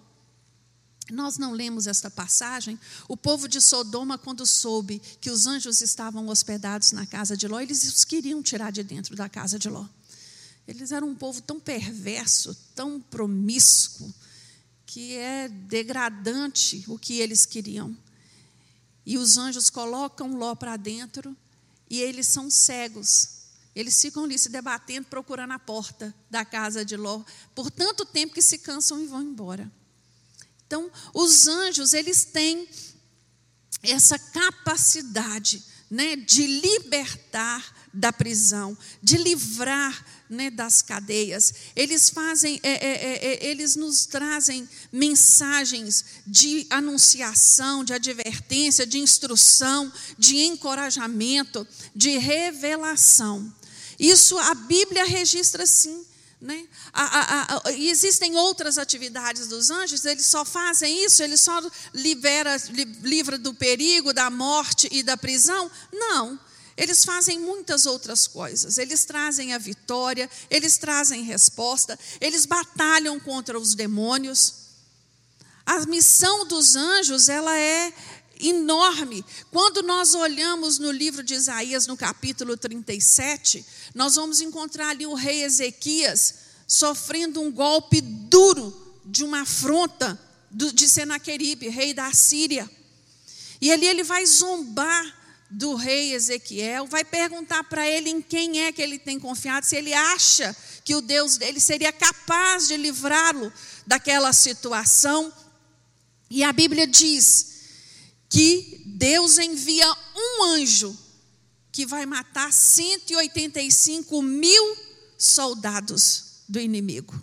nós não lemos esta passagem. O povo de Sodoma, quando soube que os anjos estavam hospedados na casa de Ló, eles os queriam tirar de dentro da casa de Ló. Eles eram um povo tão perverso, tão promíscuo, que é degradante o que eles queriam. E os anjos colocam Ló para dentro e eles são cegos. Eles ficam ali se debatendo, procurando a porta da casa de Ló, por tanto tempo que se cansam e vão embora. Então, os anjos, eles têm essa capacidade né, de libertar da prisão, de livrar né, das cadeias. Eles fazem, é, é, é, é, eles nos trazem mensagens de anunciação, de advertência, de instrução, de encorajamento, de revelação. Isso a Bíblia registra sim. Né? A, a, a, e existem outras atividades dos anjos, eles só fazem isso, eles só libera, li, livra do perigo, da morte e da prisão? Não. Eles fazem muitas outras coisas. Eles trazem a vitória, eles trazem resposta, eles batalham contra os demônios. A missão dos anjos, ela é enorme. Quando nós olhamos no livro de Isaías, no capítulo 37, nós vamos encontrar ali o rei Ezequias sofrendo um golpe duro de uma afronta de Senaqueribe, rei da Síria. E ali ele vai zombar do rei Ezequiel, vai perguntar para ele em quem é que ele tem confiado, se ele acha que o Deus dele seria capaz de livrá-lo daquela situação. E a Bíblia diz que Deus envia um anjo que vai matar 185 mil soldados do inimigo.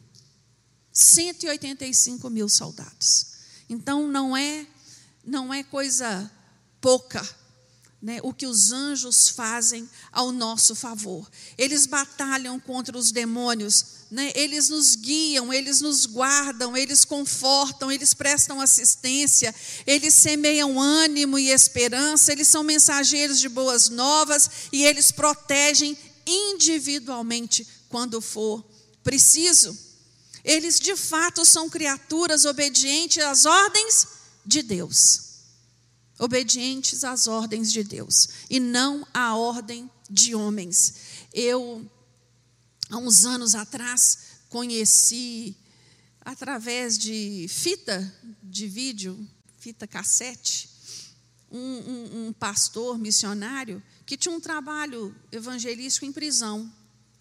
185 mil soldados. Então não é não é coisa pouca né, o que os anjos fazem ao nosso favor. Eles batalham contra os demônios, né, eles nos guiam, eles nos guardam, eles confortam, eles prestam assistência, eles semeiam ânimo e esperança, eles são mensageiros de boas novas e eles protegem individualmente quando for preciso. Eles de fato são criaturas obedientes às ordens de Deus obedientes às ordens de Deus e não à ordem de homens. Eu, há uns anos atrás, conheci, através de fita de vídeo, fita cassete, um, um, um pastor missionário que tinha um trabalho evangelístico em prisão,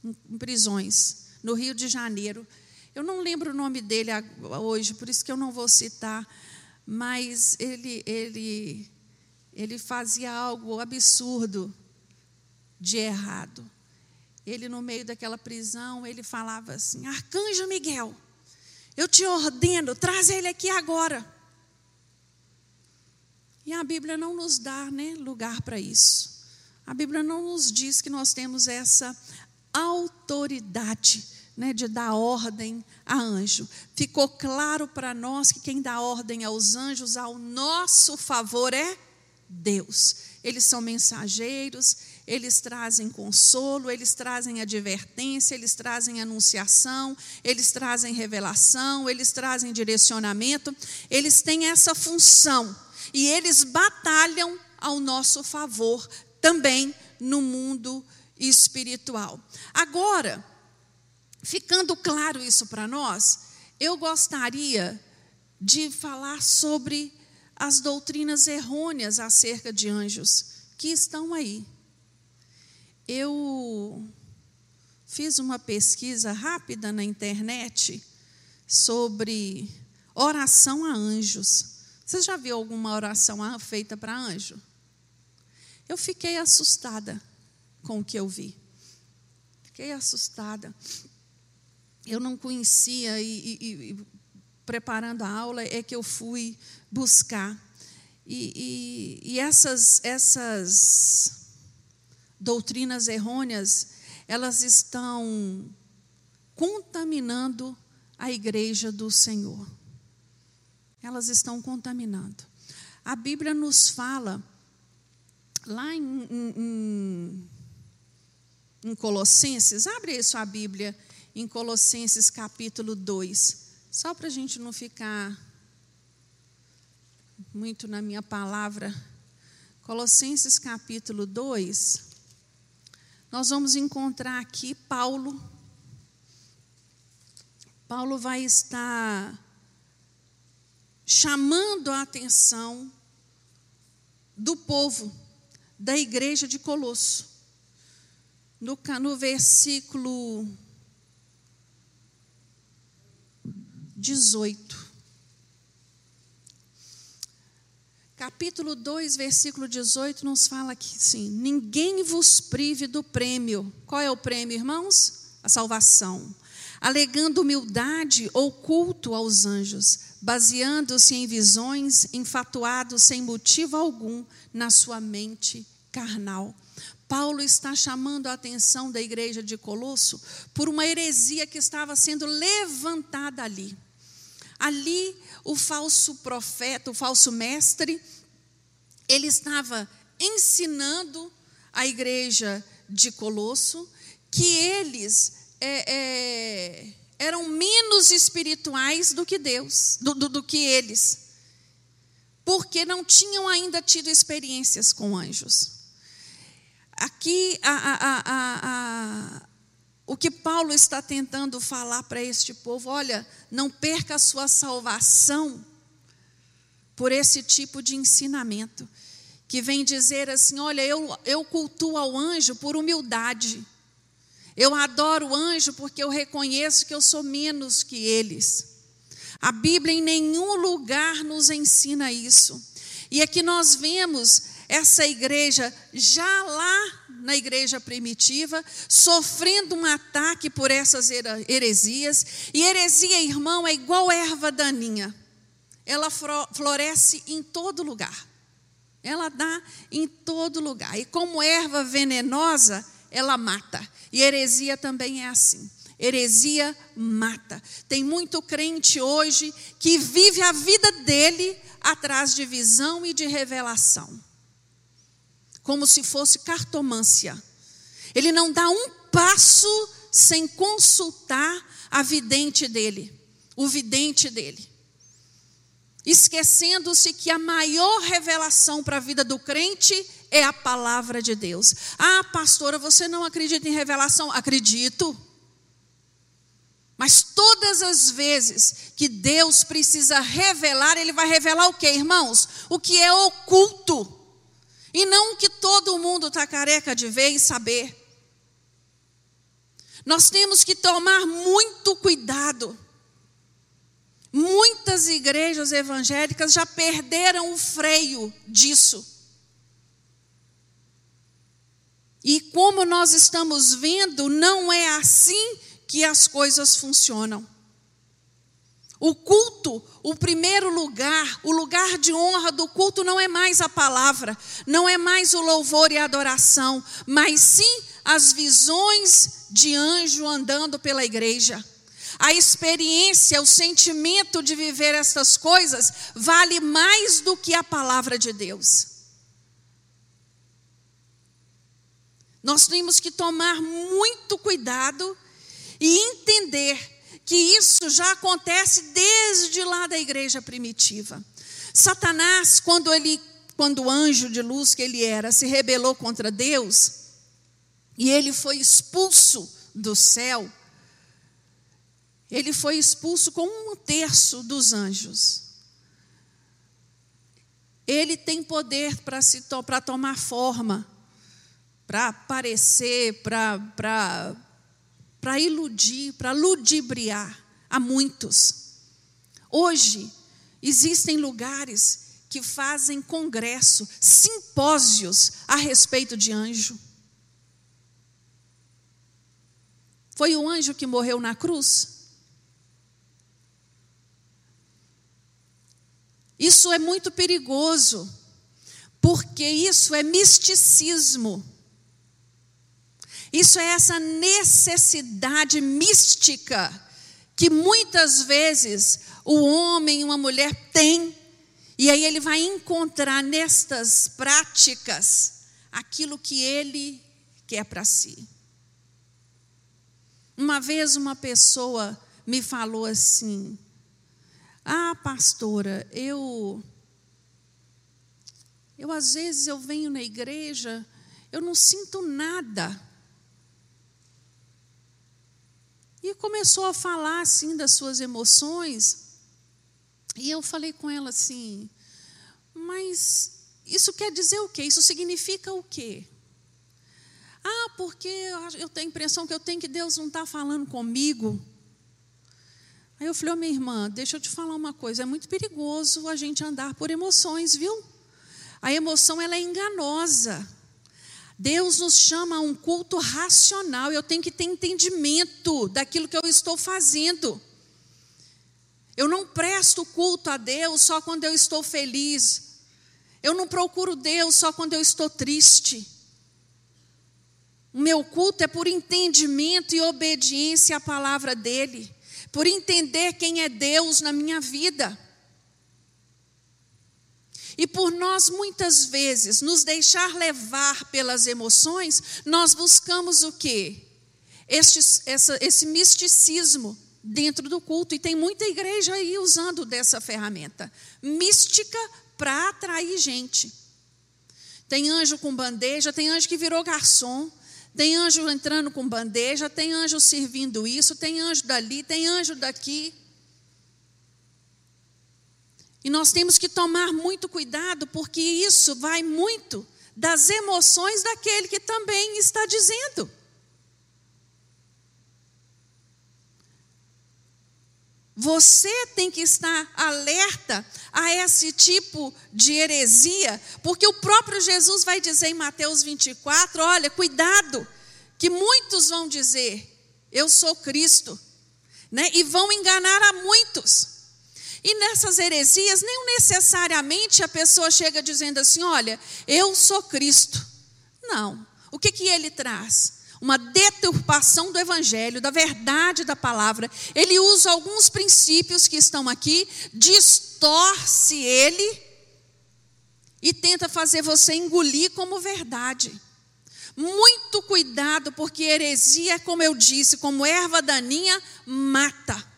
em prisões, no Rio de Janeiro. Eu não lembro o nome dele hoje, por isso que eu não vou citar mas ele, ele, ele fazia algo absurdo de errado. Ele, no meio daquela prisão, ele falava assim: Arcanjo Miguel, eu te ordeno, traz ele aqui agora. E a Bíblia não nos dá né, lugar para isso. A Bíblia não nos diz que nós temos essa autoridade né, de dar ordem a anjo. Ficou claro para nós que quem dá ordem aos anjos ao nosso favor é Deus. Eles são mensageiros, eles trazem consolo, eles trazem advertência, eles trazem anunciação, eles trazem revelação, eles trazem direcionamento, eles têm essa função e eles batalham ao nosso favor também no mundo espiritual. Agora, ficando claro isso para nós, eu gostaria de falar sobre as doutrinas errôneas acerca de anjos que estão aí. Eu fiz uma pesquisa rápida na internet sobre oração a anjos. Você já viu alguma oração feita para anjo? Eu fiquei assustada com o que eu vi. Fiquei assustada. Eu não conhecia e, e, e preparando a aula é que eu fui buscar. E, e, essas, essas doutrinas errôneas, elas estão contaminando a igreja do Senhor. Elas estão contaminando. A Bíblia nos fala, lá em, em, em Colossenses, abre isso a Bíblia, em Colossenses capítulo 2, só para a gente não ficar muito na minha palavra. Colossenses capítulo 2, nós vamos encontrar aqui Paulo. Paulo vai estar chamando a atenção do povo, da igreja de Colosso. No, no versículo 18. Capítulo 2, versículo 18, nos fala que sim, ninguém vos prive do prêmio. Qual é o prêmio, irmãos? A salvação. Alegando humildade ou culto aos anjos, baseando-se em visões, enfatuados sem motivo algum na sua mente carnal. Paulo está chamando a atenção da igreja de Colosso por uma heresia que estava sendo levantada ali. Ali o falso profeta, o falso mestre, ele estava ensinando a igreja de Colosso que eles é, é, eram menos espirituais do que Deus, do, do, do que eles, porque não tinham ainda tido experiências com anjos. Aqui a, a, a, o que Paulo está tentando falar para este povo: olha, não perca a sua salvação por esse tipo de ensinamento, que vem dizer assim: olha, eu, eu cultuo ao anjo por humildade, eu adoro o anjo porque eu reconheço que eu sou menos que eles. A Bíblia em nenhum lugar nos ensina isso. E aqui nós vemos essa igreja já lá na igreja primitiva, sofrendo um ataque por essas heresias. E heresia, irmão, é igual erva daninha. Ela floresce em todo lugar. Ela dá em todo lugar. E como erva venenosa, ela mata. E heresia também é assim. Heresia mata. Tem muito crente hoje que vive a vida dele atrás de visão e de revelação como se fosse cartomância. Ele não dá um passo sem consultar a vidente dele, o vidente dele. Esquecendo-se que a maior revelação para a vida do crente é a palavra de Deus. Ah, pastora, você não acredita em revelação? Acredito. Mas todas as vezes que Deus precisa revelar, Ele vai revelar o que, irmãos? O que é oculto. E não que todo mundo está careca de ver e saber. Nós temos que tomar muito cuidado. Muitas igrejas evangélicas já perderam o freio disso. E como nós estamos vendo, não é assim que as coisas funcionam. O culto, o primeiro lugar, o lugar de honra do culto não é mais a palavra, não é mais o louvor e a adoração, mas sim as visões de anjo andando pela igreja. A experiência, o sentimento de viver estas coisas vale mais do que a palavra de Deus. Nós temos que tomar muito cuidado e entender que isso já acontece desde lá da igreja primitiva. Satanás, quando ele, quando o anjo de luz que ele era, se rebelou contra Deus, e ele foi expulso do céu, ele foi expulso com um terço dos anjos. Ele tem poder para se para tomar forma para aparecer, para iludir, para ludibriar a muitos. Hoje, existem lugares que fazem congresso, simpósios a respeito de anjo. Foi o anjo que morreu na cruz? Isso é muito perigoso, porque isso é misticismo. Isso é essa necessidade mística que muitas vezes o homem e uma mulher têm, e aí ele vai encontrar nestas práticas aquilo que ele quer para si. Uma vez uma pessoa me falou assim: "Ah, pastora, eu eu às vezes eu venho na igreja, eu não sinto nada. E começou a falar assim das suas emoções. E eu falei com ela assim: "Mas isso quer dizer o quê? Isso significa o quê?" Ah, porque eu tenho a impressão que eu tenho que Deus não está falando comigo. Aí eu falei, oh, minha irmã, deixa eu te falar uma coisa, é muito perigoso a gente andar por emoções, viu? A emoção ela é enganosa. Deus nos chama a um culto racional. Eu tenho que ter entendimento daquilo que eu estou fazendo. Eu não presto culto a Deus só quando eu estou feliz. Eu não procuro Deus só quando eu estou triste. O meu culto é por entendimento e obediência à palavra dEle, por entender quem é Deus na minha vida. E por nós muitas vezes nos deixar levar pelas emoções, nós buscamos o quê? Este, essa, esse misticismo dentro do culto. E tem muita igreja aí usando dessa ferramenta mística para atrair gente. Tem anjo com bandeja, tem anjo que virou garçom, tem anjo entrando com bandeja, tem anjo servindo isso, tem anjo dali, tem anjo daqui. E nós temos que tomar muito cuidado, porque isso vai muito das emoções daquele que também está dizendo. Você tem que estar alerta a esse tipo de heresia, porque o próprio Jesus vai dizer em Mateus 24: olha, cuidado, que muitos vão dizer, eu sou Cristo, né? e vão enganar a muitos. E nessas heresias, nem necessariamente a pessoa chega dizendo assim: olha, eu sou Cristo. Não. O que, que ele traz? Uma deturpação do evangelho, da verdade da palavra. Ele usa alguns princípios que estão aqui, distorce ele e tenta fazer você engolir como verdade. Muito cuidado, porque heresia, como eu disse, como erva daninha, mata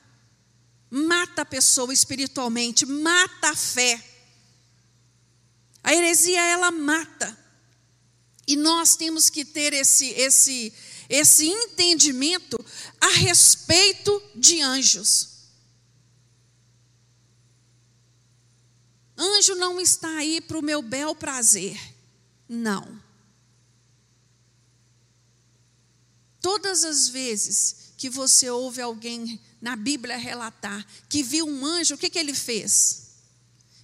mata a pessoa espiritualmente, mata a fé. A heresia ela mata. E nós temos que ter esse esse esse entendimento a respeito de anjos. Anjo não está aí para o meu bel prazer. Não. Todas as vezes que você ouve alguém na Bíblia relatar que viu um anjo, o que, que ele fez?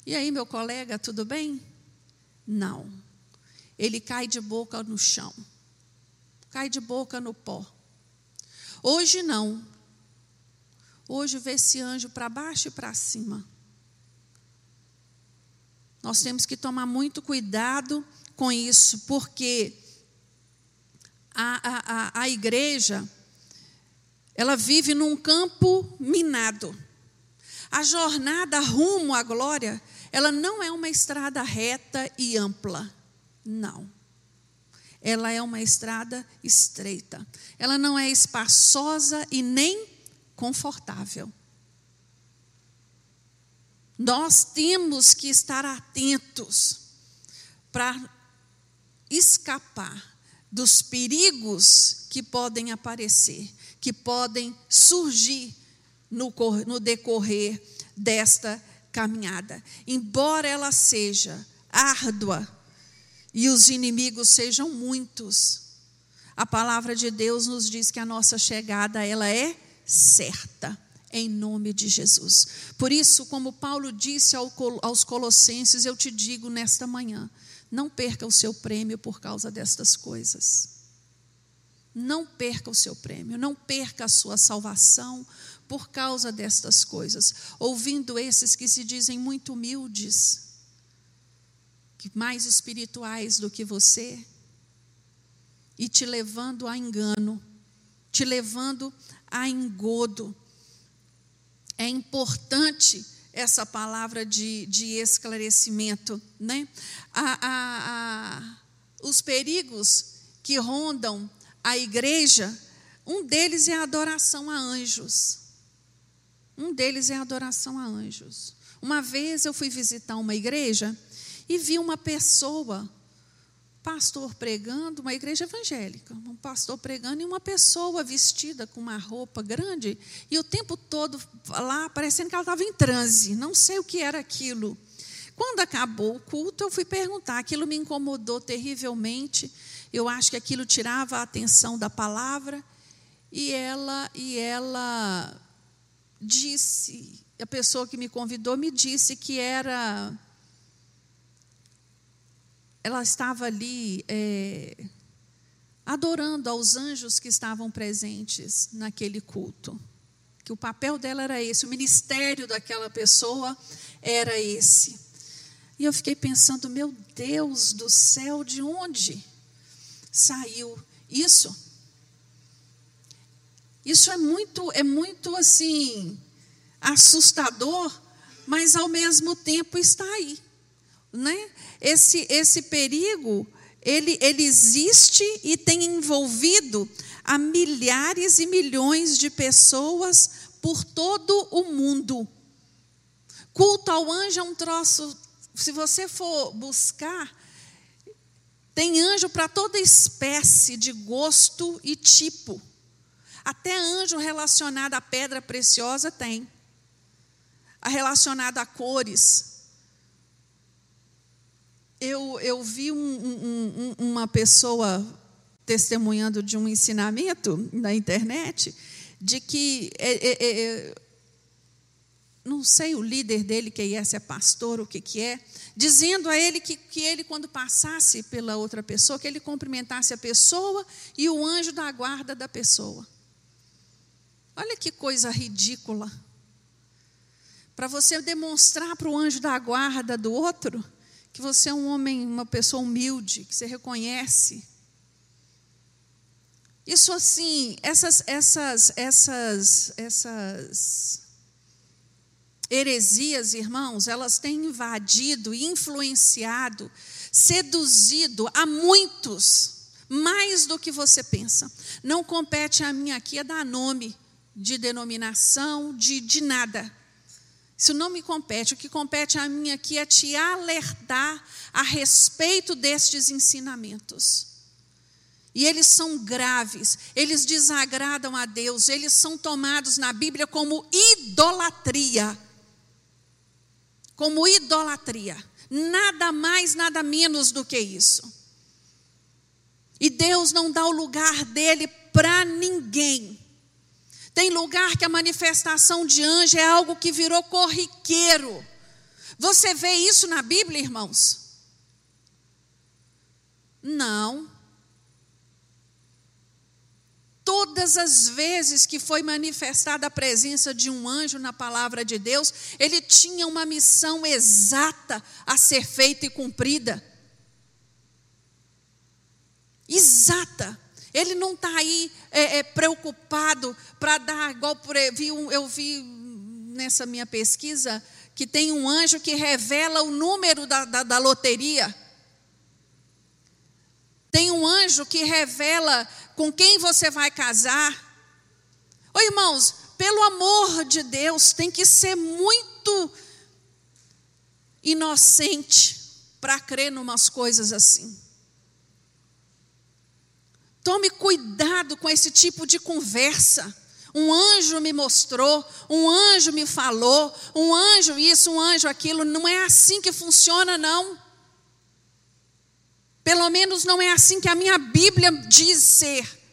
E aí, meu colega, tudo bem? Não. Ele cai de boca no chão, cai de boca no pó. Hoje não. Hoje vê esse anjo para baixo e para cima. Nós temos que tomar muito cuidado com isso, porque a, a, a igreja, ela vive num campo minado. A jornada rumo à glória, ela não é uma estrada reta e ampla. Não. Ela é uma estrada estreita. Ela não é espaçosa e nem confortável. Nós temos que estar atentos para escapar dos perigos que podem aparecer, que podem surgir no, no decorrer desta caminhada. Embora ela seja árdua e os inimigos sejam muitos, a palavra de Deus nos diz que a nossa chegada ela é certa em nome de Jesus. Por isso, como Paulo disse aos Colossenses, eu te digo nesta manhã: não perca o seu prêmio por causa destas coisas. Não perca o seu prêmio, não perca a sua salvação por causa destas coisas. Ouvindo esses que se dizem muito humildes, mais espirituais do que você, e te levando a engano, te levando a engodo é importante essa palavra de, de esclarecimento. Né? A, a, a, os perigos que rondam a igreja, um deles é a adoração a anjos. Um deles é a adoração a anjos. Uma vez eu fui visitar uma igreja e vi uma pessoa pastor pregando, uma igreja evangélica, um pastor pregando e uma pessoa vestida com uma roupa grande e o tempo todo lá parecendo que ela estava em transe, não sei o que era aquilo. Quando acabou o culto, eu fui perguntar, aquilo me incomodou terrivelmente. Eu acho que aquilo tirava a atenção da palavra e ela e ela disse, a pessoa que me convidou me disse que era ela estava ali é, adorando aos anjos que estavam presentes naquele culto. Que o papel dela era esse, o ministério daquela pessoa era esse. E eu fiquei pensando, meu Deus do céu, de onde saiu isso? Isso é muito, é muito assim assustador, mas ao mesmo tempo está aí, né? esse, esse perigo, ele, ele existe e tem envolvido a milhares e milhões de pessoas por todo o mundo. Culto ao anjo é um troço, se você for buscar, tem anjo para toda espécie de gosto e tipo. Até anjo relacionado à pedra preciosa tem. Relacionado a cores eu, eu vi um, um, uma pessoa testemunhando de um ensinamento na internet de que é, é, é, não sei o líder dele que é se é pastor o que que é dizendo a ele que, que ele quando passasse pela outra pessoa que ele cumprimentasse a pessoa e o anjo da guarda da pessoa olha que coisa ridícula para você demonstrar para o anjo da guarda do outro que você é um homem, uma pessoa humilde, que você reconhece. Isso assim, essas essas essas essas heresias, irmãos, elas têm invadido, influenciado, seduzido a muitos, mais do que você pensa. Não compete a mim aqui a dar nome de denominação, de, de nada. Isso não me compete. O que compete a mim aqui é te alertar a respeito destes ensinamentos. E eles são graves, eles desagradam a Deus, eles são tomados na Bíblia como idolatria. Como idolatria. Nada mais, nada menos do que isso. E Deus não dá o lugar dele para ninguém. Tem lugar que a manifestação de anjo é algo que virou corriqueiro. Você vê isso na Bíblia, irmãos? Não. Todas as vezes que foi manifestada a presença de um anjo na palavra de Deus, ele tinha uma missão exata a ser feita e cumprida. Exata. Ele não está aí é, é, preocupado para dar, igual por, eu vi, eu vi nessa minha pesquisa, que tem um anjo que revela o número da, da, da loteria. Tem um anjo que revela com quem você vai casar. Ô irmãos, pelo amor de Deus, tem que ser muito inocente para crer numas coisas assim. Tome cuidado com esse tipo de conversa. Um anjo me mostrou, um anjo me falou, um anjo isso, um anjo aquilo. Não é assim que funciona, não. Pelo menos não é assim que a minha Bíblia diz ser.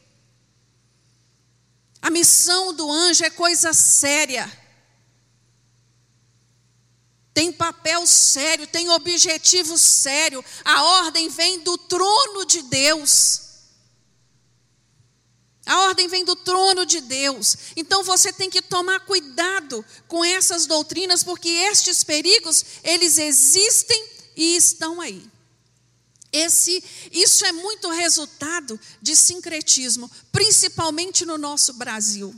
A missão do anjo é coisa séria. Tem papel sério, tem objetivo sério. A ordem vem do trono de Deus. A ordem vem do trono de Deus. Então você tem que tomar cuidado com essas doutrinas, porque estes perigos, eles existem e estão aí. Esse, isso é muito resultado de sincretismo, principalmente no nosso Brasil.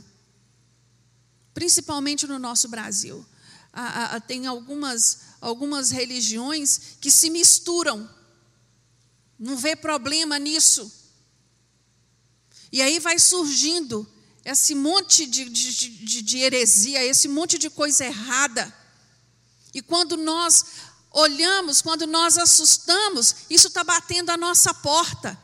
Principalmente no nosso Brasil. Ah, ah, tem algumas, algumas religiões que se misturam. Não vê problema nisso. E aí vai surgindo esse monte de, de, de, de heresia, esse monte de coisa errada. E quando nós olhamos, quando nós assustamos, isso está batendo a nossa porta.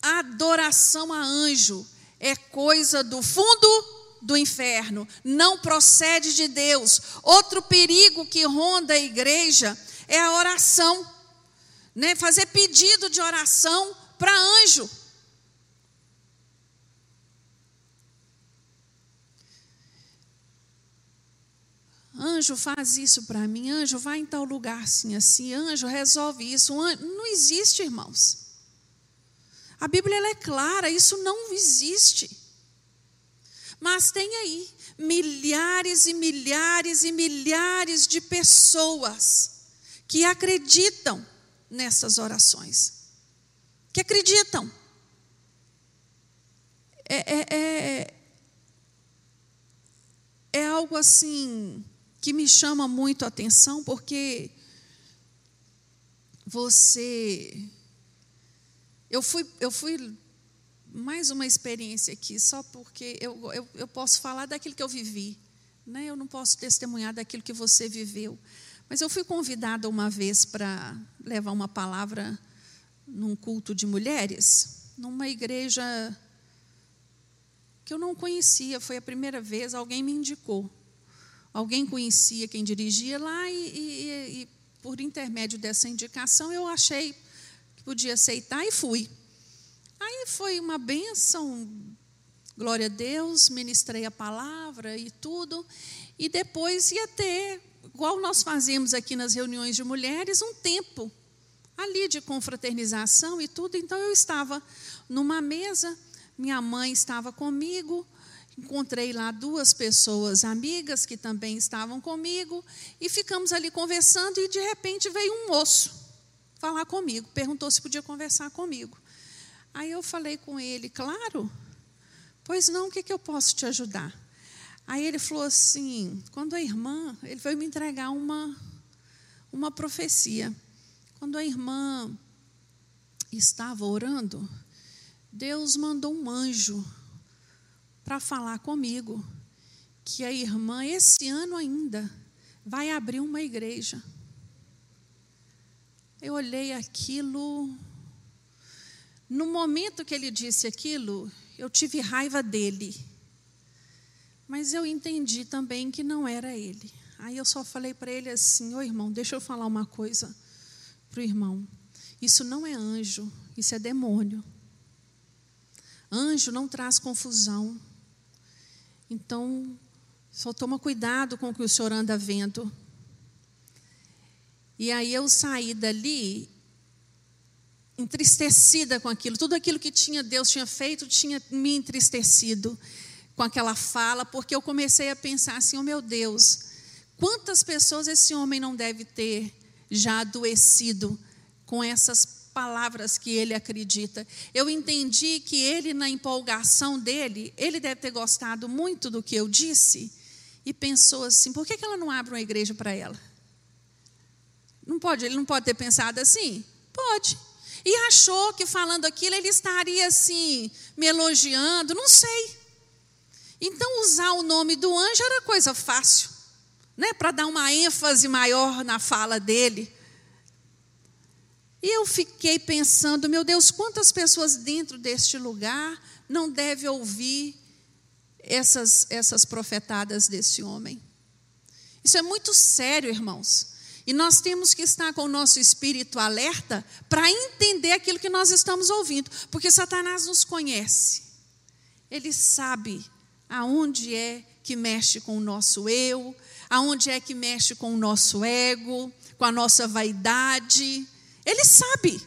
Adoração a anjo é coisa do fundo do inferno, não procede de Deus. Outro perigo que ronda a igreja é a oração né, fazer pedido de oração para anjo. Anjo faz isso para mim, anjo vai em tal lugar assim, assim, anjo resolve isso. Anjo... Não existe, irmãos. A Bíblia é clara, isso não existe. Mas tem aí milhares e milhares e milhares de pessoas que acreditam nessas orações, que acreditam. É, é, é, é algo assim que me chama muito a atenção, porque você. Eu fui, eu fui mais uma experiência aqui, só porque eu, eu, eu posso falar daquilo que eu vivi, né? eu não posso testemunhar daquilo que você viveu. Mas eu fui convidada uma vez para levar uma palavra num culto de mulheres, numa igreja que eu não conhecia, foi a primeira vez, alguém me indicou. Alguém conhecia quem dirigia lá e, e, e por intermédio dessa indicação eu achei que podia aceitar e fui. Aí foi uma bênção, glória a Deus, ministrei a palavra e tudo, e depois ia ter igual nós fazemos aqui nas reuniões de mulheres, um tempo ali de confraternização e tudo. Então eu estava numa mesa, minha mãe estava comigo, encontrei lá duas pessoas amigas que também estavam comigo e ficamos ali conversando e de repente veio um moço falar comigo, perguntou se podia conversar comigo. Aí eu falei com ele, claro, pois não, o que, que eu posso te ajudar? Aí ele falou assim: quando a irmã, ele veio me entregar uma, uma profecia. Quando a irmã estava orando, Deus mandou um anjo para falar comigo que a irmã, esse ano ainda, vai abrir uma igreja. Eu olhei aquilo. No momento que ele disse aquilo, eu tive raiva dele. Mas eu entendi também que não era ele. Aí eu só falei para ele assim: Ô irmão, deixa eu falar uma coisa para o irmão. Isso não é anjo, isso é demônio. Anjo não traz confusão. Então, só toma cuidado com o que o senhor anda vendo. E aí eu saí dali entristecida com aquilo. Tudo aquilo que tinha Deus tinha feito tinha me entristecido com aquela fala, porque eu comecei a pensar assim: oh meu Deus, quantas pessoas esse homem não deve ter já adoecido com essas palavras que ele acredita. Eu entendi que ele, na empolgação dele, ele deve ter gostado muito do que eu disse e pensou assim: por que ela não abre uma igreja para ela? Não pode, ele não pode ter pensado assim? Pode. E achou que falando aquilo ele estaria assim, me elogiando, não sei. Então usar o nome do anjo era coisa fácil, né, para dar uma ênfase maior na fala dele. E eu fiquei pensando, meu Deus, quantas pessoas dentro deste lugar não devem ouvir essas, essas profetadas desse homem? Isso é muito sério, irmãos. E nós temos que estar com o nosso espírito alerta para entender aquilo que nós estamos ouvindo, porque Satanás nos conhece. Ele sabe aonde é que mexe com o nosso eu, aonde é que mexe com o nosso ego, com a nossa vaidade. Ele sabe.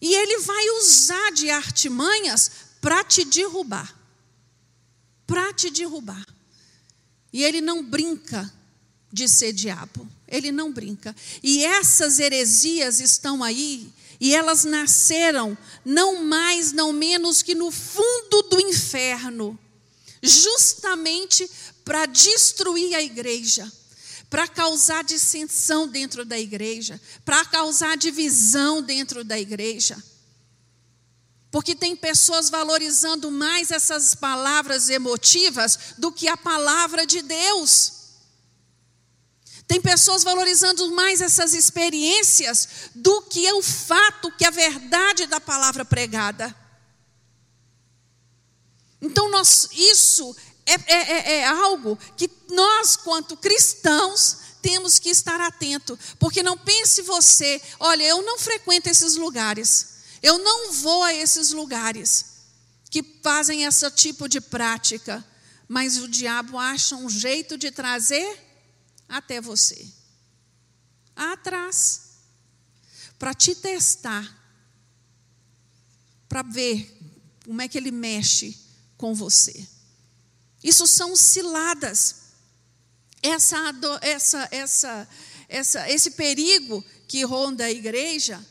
E ele vai usar de artimanhas para te derrubar. Para te derrubar. E ele não brinca de ser diabo. Ele não brinca. E essas heresias estão aí, e elas nasceram não mais, não menos que no fundo do inferno, justamente para destruir a igreja, para causar dissensão dentro da igreja, para causar divisão dentro da igreja. Porque tem pessoas valorizando mais essas palavras emotivas do que a palavra de Deus. Tem pessoas valorizando mais essas experiências do que o fato que a verdade da palavra pregada. Então, nós, isso é, é, é, é algo que nós, quanto cristãos, temos que estar atento, porque não pense você, olha, eu não frequento esses lugares, eu não vou a esses lugares que fazem esse tipo de prática, mas o diabo acha um jeito de trazer até você. Atrás. Para te testar. Para ver como é que ele mexe com você. Isso são ciladas. Essa, essa, essa, essa, esse perigo que ronda a igreja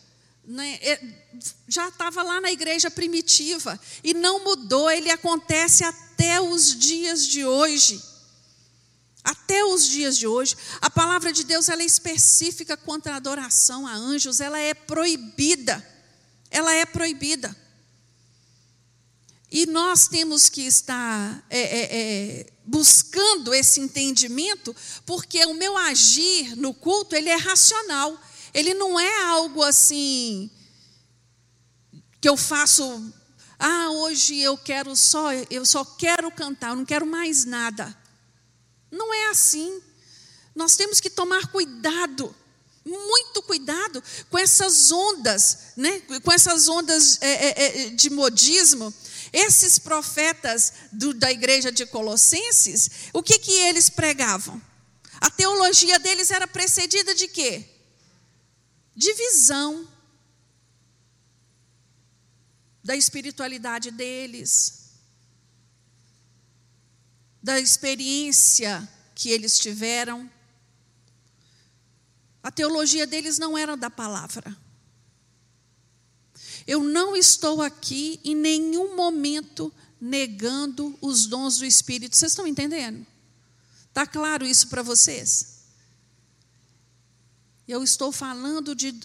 né, é, já estava lá na igreja primitiva e não mudou, ele acontece até os dias de hoje. Até os dias de hoje, a palavra de Deus ela é específica quanto à adoração a anjos, ela é proibida. Ela é proibida. E nós temos que estar é, é, é, buscando esse entendimento, porque o meu agir no culto ele é racional. Ele não é algo assim que eu faço. Ah, hoje eu quero só, eu só quero cantar, eu não quero mais nada. Não é assim. Nós temos que tomar cuidado, muito cuidado com essas ondas, né? com essas ondas é, é, é, de modismo. Esses profetas do, da igreja de Colossenses, o que, que eles pregavam? A teologia deles era precedida de quê? Divisão da espiritualidade deles, da experiência que eles tiveram. A teologia deles não era da palavra. Eu não estou aqui em nenhum momento negando os dons do Espírito. Vocês estão entendendo? Está claro isso para vocês? Eu estou falando de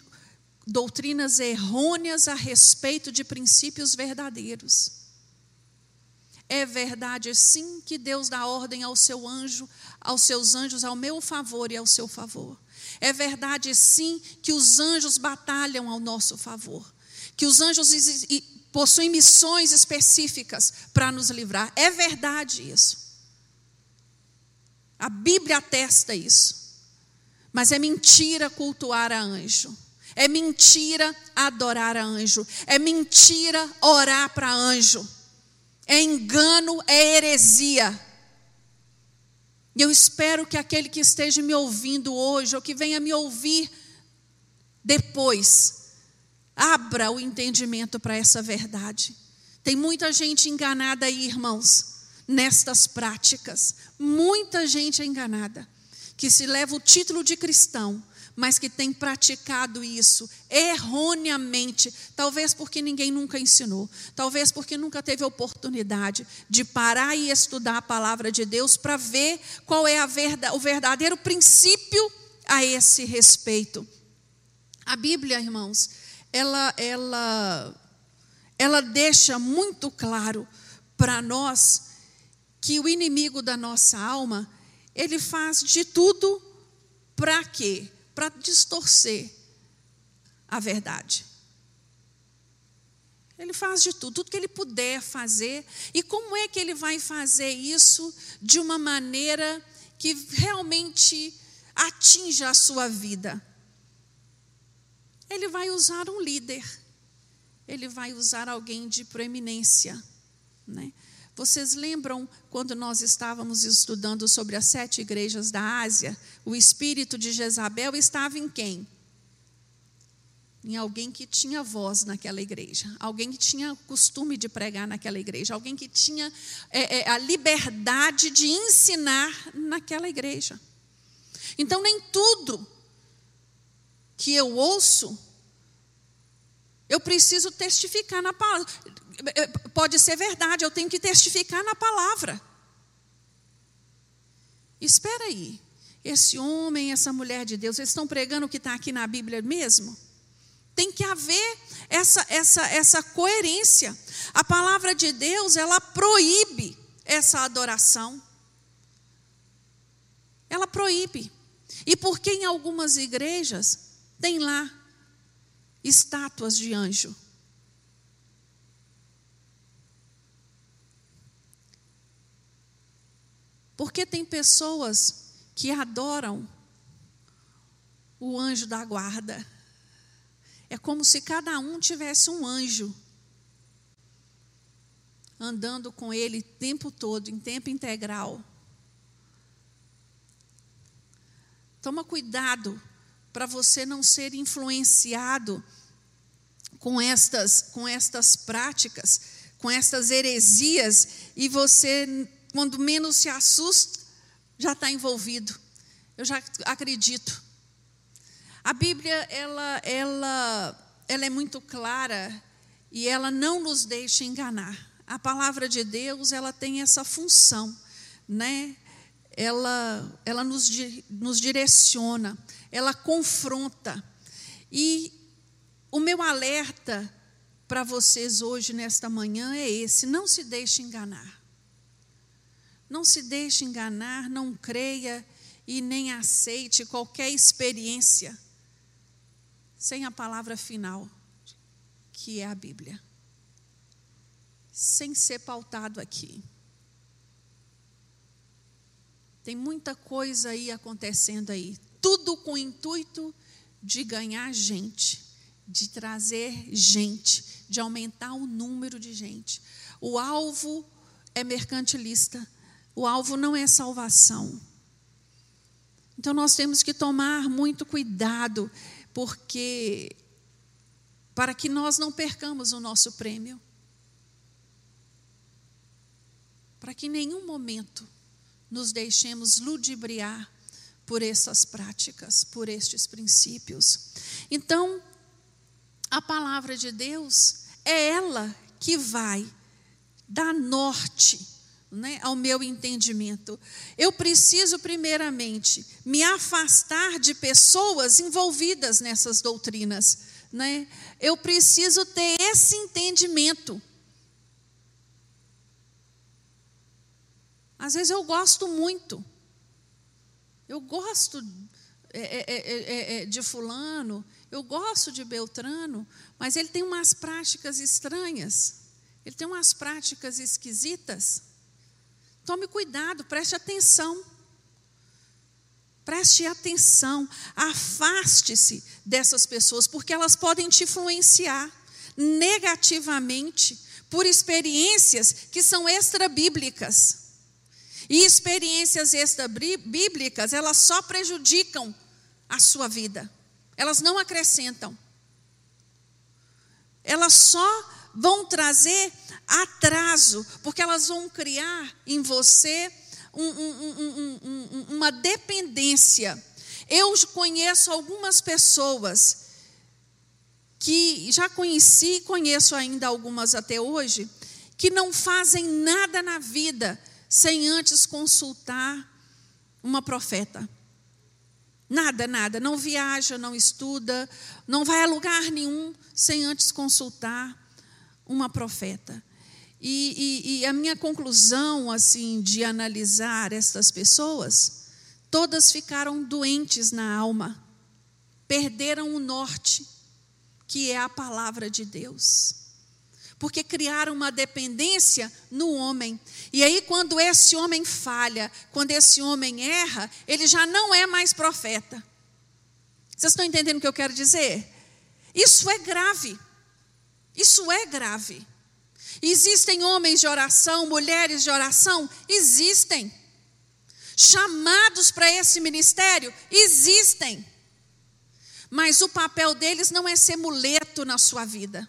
doutrinas errôneas a respeito de princípios verdadeiros. É verdade, sim, que Deus dá ordem ao seu anjo, aos seus anjos ao meu favor e ao seu favor. É verdade, sim, que os anjos batalham ao nosso favor. Que os anjos possuem missões específicas para nos livrar. É verdade isso. A Bíblia atesta isso. Mas é mentira cultuar a anjo. É mentira adorar a anjo. É mentira orar para anjo é engano, é heresia. E eu espero que aquele que esteja me ouvindo hoje, ou que venha me ouvir depois, abra o entendimento para essa verdade. Tem muita gente enganada aí, irmãos, nestas práticas. Muita gente é enganada, que se leva o título de cristão, mas que tem praticado isso erroneamente, talvez porque ninguém nunca ensinou, talvez porque nunca teve oportunidade de parar e estudar a palavra de Deus para ver qual é verdade, o verdadeiro princípio a esse respeito. A Bíblia, irmãos, ela, ela, ela deixa muito claro para nós que o inimigo da nossa alma, ele faz de tudo para quê? Para distorcer a verdade. Ele faz de tudo, tudo que ele puder fazer. E como é que ele vai fazer isso de uma maneira que realmente atinja a sua vida? Ele vai usar um líder, ele vai usar alguém de proeminência. Né? Vocês lembram quando nós estávamos estudando sobre as sete igrejas da Ásia? O espírito de Jezabel estava em quem? Em alguém que tinha voz naquela igreja, alguém que tinha costume de pregar naquela igreja, alguém que tinha é, é, a liberdade de ensinar naquela igreja. Então, nem tudo que eu ouço, eu preciso testificar na palavra. Pode ser verdade, eu tenho que testificar na palavra. Espera aí, esse homem, essa mulher de Deus, eles estão pregando o que está aqui na Bíblia mesmo? Tem que haver essa, essa, essa coerência. A palavra de Deus, ela proíbe essa adoração. Ela proíbe. E porque em algumas igrejas tem lá estátuas de anjo. Porque tem pessoas que adoram o anjo da guarda. É como se cada um tivesse um anjo andando com ele o tempo todo, em tempo integral. Toma cuidado para você não ser influenciado com estas, com estas práticas, com estas heresias, e você, quando menos se assusta, já está envolvido. Eu já acredito. A Bíblia, ela, ela, ela é muito clara e ela não nos deixa enganar. A palavra de Deus, ela tem essa função, né? Ela, ela nos, nos direciona ela confronta. E o meu alerta para vocês hoje, nesta manhã, é esse: não se deixe enganar. Não se deixe enganar, não creia e nem aceite qualquer experiência sem a palavra final, que é a Bíblia. Sem ser pautado aqui. Tem muita coisa aí acontecendo aí tudo com o intuito de ganhar gente, de trazer gente, de aumentar o número de gente. O alvo é mercantilista, o alvo não é salvação. Então nós temos que tomar muito cuidado, porque para que nós não percamos o nosso prêmio. Para que em nenhum momento nos deixemos ludibriar por essas práticas, por estes princípios. Então, a palavra de Deus é ela que vai dar norte né, ao meu entendimento. Eu preciso, primeiramente, me afastar de pessoas envolvidas nessas doutrinas. Né? Eu preciso ter esse entendimento. Às vezes eu gosto muito eu gosto é é é, de Fulano, eu gosto de Beltrano, mas ele tem umas práticas estranhas, ele tem umas práticas esquisitas. Tome cuidado, preste atenção. Preste atenção, afaste-se dessas pessoas, porque elas podem te influenciar negativamente por experiências que são extra-bíblicas. E experiências extra-bíblicas, elas só prejudicam a sua vida. Elas não acrescentam. Elas só vão trazer atraso, porque elas vão criar em você um, um, um, uma dependência. Eu conheço algumas pessoas que já conheci, conheço ainda algumas até hoje, que não fazem nada na vida sem antes consultar uma profeta. Nada, nada. Não viaja, não estuda, não vai a lugar nenhum sem antes consultar uma profeta. E, e, e, a minha conclusão, assim, de analisar essas pessoas, todas ficaram doentes na alma, perderam o norte, que é a palavra de Deus porque criaram uma dependência no homem. E aí, quando esse homem falha, quando esse homem erra, ele já não é mais profeta. Vocês estão entendendo o que eu quero dizer? Isso é grave. Isso é grave. Existem homens de oração, mulheres de oração? Existem. Chamados para esse ministério? Existem. Mas o papel deles não é ser muleto na sua vida.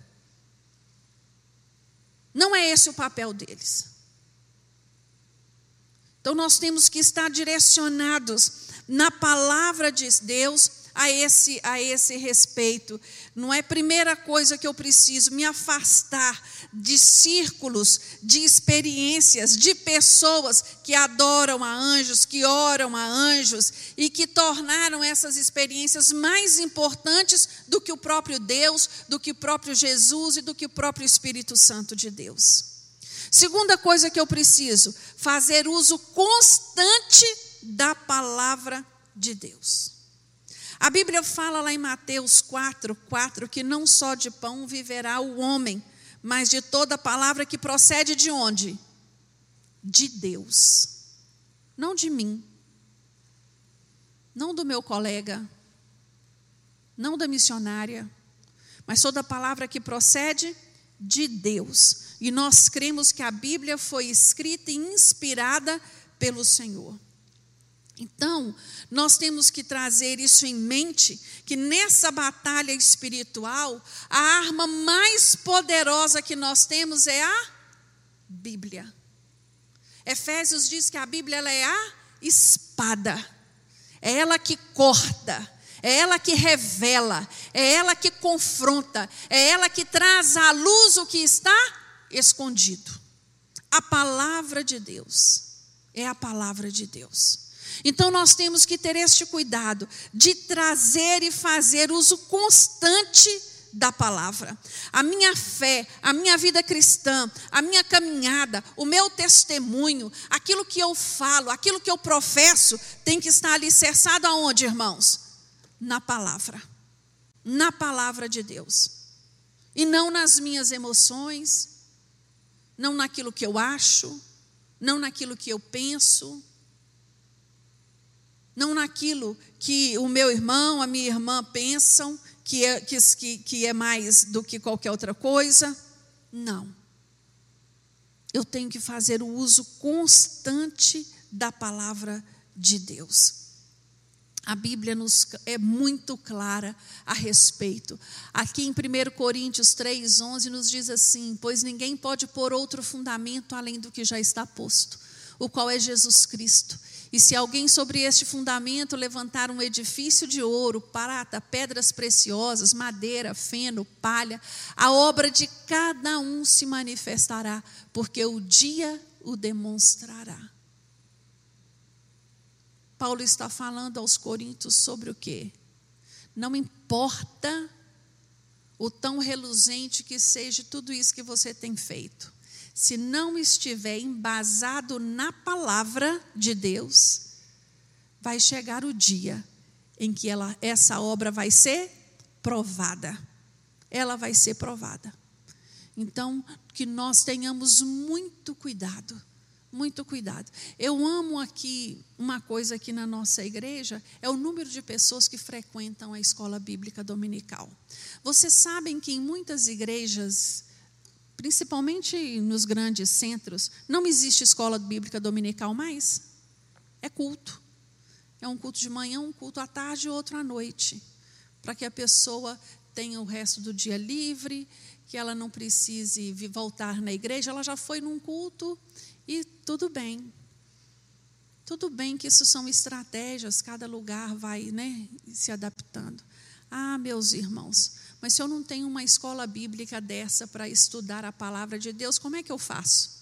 Não é esse o papel deles. Então nós temos que estar direcionados na palavra de Deus a esse, a esse respeito. Não é primeira coisa que eu preciso, me afastar de círculos, de experiências, de pessoas que adoram a anjos, que oram a anjos e que tornaram essas experiências mais importantes do que o próprio Deus, do que o próprio Jesus e do que o próprio Espírito Santo de Deus. Segunda coisa que eu preciso, fazer uso constante da palavra de Deus. A Bíblia fala lá em Mateus 4, 4 que não só de pão viverá o homem, mas de toda palavra que procede de onde? De Deus. Não de mim. Não do meu colega. Não da missionária. Mas toda palavra que procede de Deus. E nós cremos que a Bíblia foi escrita e inspirada pelo Senhor. Então, nós temos que trazer isso em mente, que nessa batalha espiritual, a arma mais poderosa que nós temos é a Bíblia. Efésios diz que a Bíblia ela é a espada, é ela que corta, é ela que revela, é ela que confronta, é ela que traz à luz o que está escondido. A palavra de Deus é a palavra de Deus. Então nós temos que ter este cuidado de trazer e fazer uso constante da palavra. A minha fé, a minha vida cristã, a minha caminhada, o meu testemunho, aquilo que eu falo, aquilo que eu professo, tem que estar alicerçado aonde, irmãos? Na palavra. Na palavra de Deus. E não nas minhas emoções, não naquilo que eu acho, não naquilo que eu penso, não naquilo que o meu irmão, a minha irmã pensam que é, que, que é mais do que qualquer outra coisa. Não. Eu tenho que fazer o uso constante da palavra de Deus. A Bíblia nos é muito clara a respeito. Aqui em 1 Coríntios 3:11 nos diz assim: "Pois ninguém pode pôr outro fundamento além do que já está posto, o qual é Jesus Cristo. E se alguém sobre este fundamento levantar um edifício de ouro, prata, pedras preciosas, madeira, feno, palha, a obra de cada um se manifestará, porque o dia o demonstrará. Paulo está falando aos Coríntios sobre o quê? Não importa o tão reluzente que seja tudo isso que você tem feito se não estiver embasado na palavra de Deus, vai chegar o dia em que ela, essa obra vai ser provada. Ela vai ser provada. Então, que nós tenhamos muito cuidado, muito cuidado. Eu amo aqui uma coisa aqui na nossa igreja, é o número de pessoas que frequentam a escola bíblica dominical. Vocês sabem que em muitas igrejas principalmente nos grandes centros, não existe escola bíblica dominical mais. É culto. É um culto de manhã, um culto à tarde e outro à noite. Para que a pessoa tenha o resto do dia livre, que ela não precise voltar na igreja, ela já foi num culto e tudo bem. Tudo bem que isso são estratégias, cada lugar vai né, se adaptando. Ah, meus irmãos, mas se eu não tenho uma escola bíblica dessa para estudar a palavra de Deus, como é que eu faço?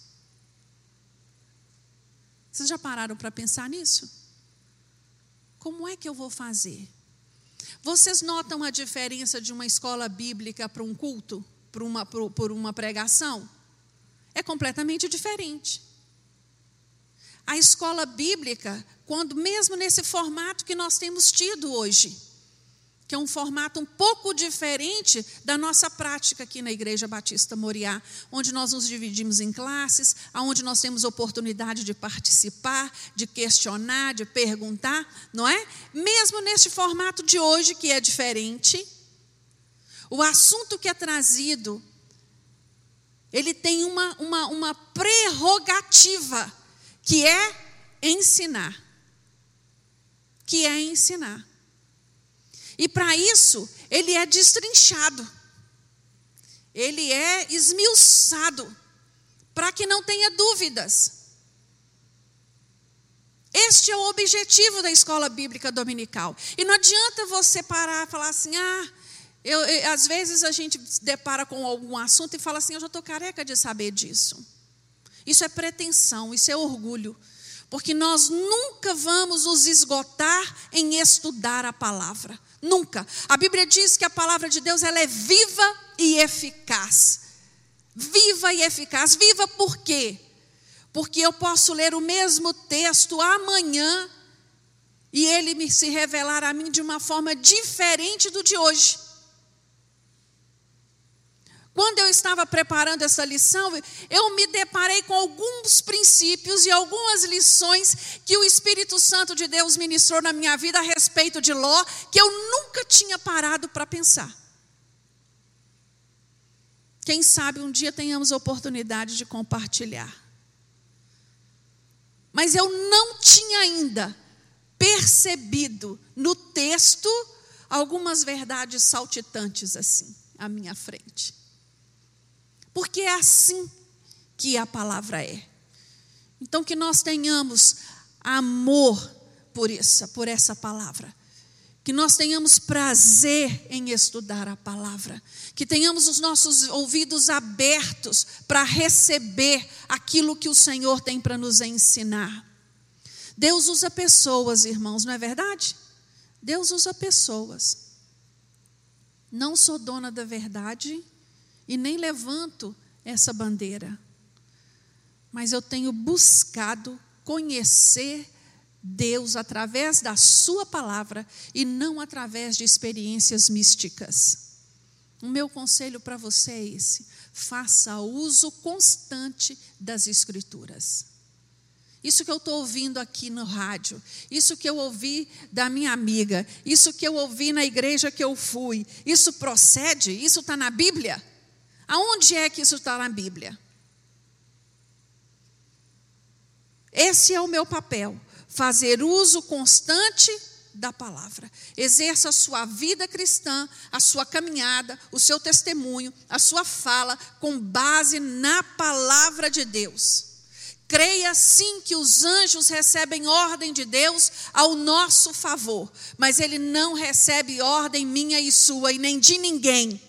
Vocês já pararam para pensar nisso? Como é que eu vou fazer? Vocês notam a diferença de uma escola bíblica para um culto, para uma, por uma pregação? É completamente diferente. A escola bíblica, quando mesmo nesse formato que nós temos tido hoje, que é um formato um pouco diferente da nossa prática aqui na Igreja Batista Moriá, onde nós nos dividimos em classes, onde nós temos oportunidade de participar, de questionar, de perguntar, não é? Mesmo neste formato de hoje, que é diferente, o assunto que é trazido, ele tem uma, uma, uma prerrogativa, que é ensinar. Que é ensinar. E para isso, ele é destrinchado, ele é esmiuçado, para que não tenha dúvidas. Este é o objetivo da escola bíblica dominical. E não adianta você parar e falar assim: ah, eu, eu, às vezes a gente se depara com algum assunto e fala assim: eu já estou careca de saber disso. Isso é pretensão, isso é orgulho. Porque nós nunca vamos nos esgotar em estudar a palavra. Nunca. A Bíblia diz que a palavra de Deus ela é viva e eficaz. Viva e eficaz. Viva por quê? Porque eu posso ler o mesmo texto amanhã e ele me se revelar a mim de uma forma diferente do de hoje. Quando eu estava preparando essa lição, eu me deparei com alguns princípios e algumas lições que o Espírito Santo de Deus ministrou na minha vida a respeito de Ló, que eu nunca tinha parado para pensar. Quem sabe um dia tenhamos oportunidade de compartilhar. Mas eu não tinha ainda percebido no texto algumas verdades saltitantes assim à minha frente porque é assim que a palavra é. Então que nós tenhamos amor por essa, por essa palavra. Que nós tenhamos prazer em estudar a palavra, que tenhamos os nossos ouvidos abertos para receber aquilo que o Senhor tem para nos ensinar. Deus usa pessoas, irmãos, não é verdade? Deus usa pessoas. Não sou dona da verdade, e nem levanto essa bandeira. Mas eu tenho buscado conhecer Deus através da Sua palavra e não através de experiências místicas. O meu conselho para você é esse: faça uso constante das Escrituras. Isso que eu estou ouvindo aqui no rádio, isso que eu ouvi da minha amiga, isso que eu ouvi na igreja que eu fui, isso procede? Isso está na Bíblia? Aonde é que isso está na Bíblia? Esse é o meu papel, fazer uso constante da palavra. Exerça a sua vida cristã, a sua caminhada, o seu testemunho, a sua fala com base na palavra de Deus. Creia sim que os anjos recebem ordem de Deus ao nosso favor, mas ele não recebe ordem minha e sua e nem de ninguém.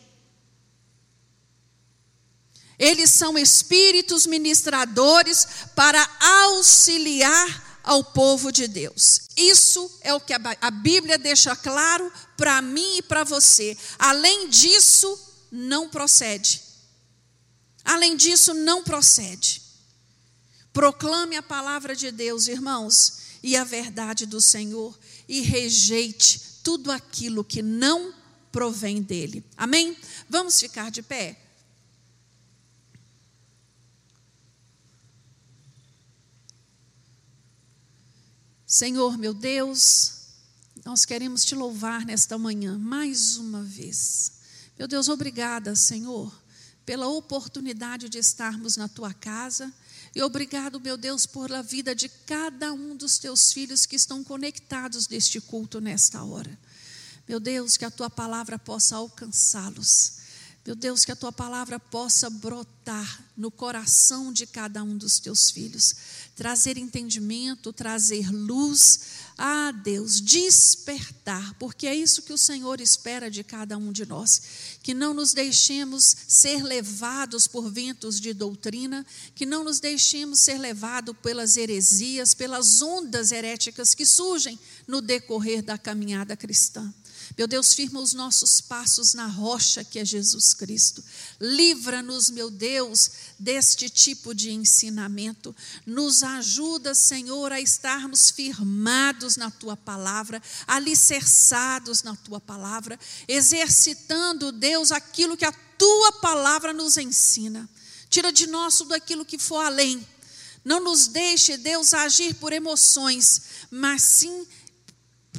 Eles são espíritos ministradores para auxiliar ao povo de Deus. Isso é o que a Bíblia deixa claro para mim e para você. Além disso, não procede. Além disso, não procede. Proclame a palavra de Deus, irmãos, e a verdade do Senhor, e rejeite tudo aquilo que não provém dele. Amém? Vamos ficar de pé? Senhor, meu Deus, nós queremos te louvar nesta manhã mais uma vez. Meu Deus, obrigada, Senhor, pela oportunidade de estarmos na tua casa. E obrigado, meu Deus, por a vida de cada um dos teus filhos que estão conectados neste culto nesta hora. Meu Deus, que a tua palavra possa alcançá-los Meu Deus, que a tua palavra possa brotar no coração de cada um dos teus filhos, trazer entendimento, trazer luz, ah, Deus, despertar, porque é isso que o Senhor espera de cada um de nós, que não nos deixemos ser levados por ventos de doutrina, que não nos deixemos ser levados pelas heresias, pelas ondas heréticas que surgem no decorrer da caminhada cristã. Meu Deus, firma os nossos passos na rocha que é Jesus Cristo. Livra-nos, meu Deus, deste tipo de ensinamento. Nos ajuda, Senhor, a estarmos firmados na tua palavra, alicerçados na tua palavra, exercitando, Deus, aquilo que a tua palavra nos ensina. Tira de nós tudo aquilo que for além. Não nos deixe, Deus, agir por emoções, mas sim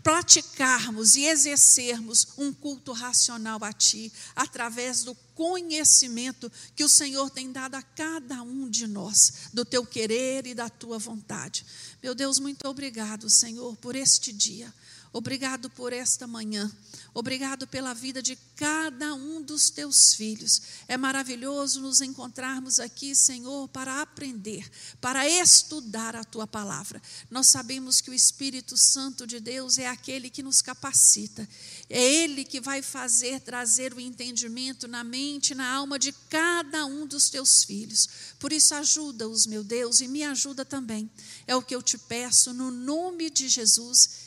praticarmos e exercermos um culto racional a Ti, através do conhecimento que o Senhor tem dado a cada um de nós, do Teu querer e da Tua vontade. Meu Deus, muito obrigado, Senhor, por este dia. Obrigado por esta manhã. Obrigado pela vida de cada um dos teus filhos. É maravilhoso nos encontrarmos aqui, Senhor, para aprender, para estudar a tua palavra. Nós sabemos que o Espírito Santo de Deus é aquele que nos capacita. É ele que vai fazer trazer o entendimento na mente, na alma de cada um dos teus filhos. Por isso ajuda-os, meu Deus, e me ajuda também. É o que eu te peço no nome de Jesus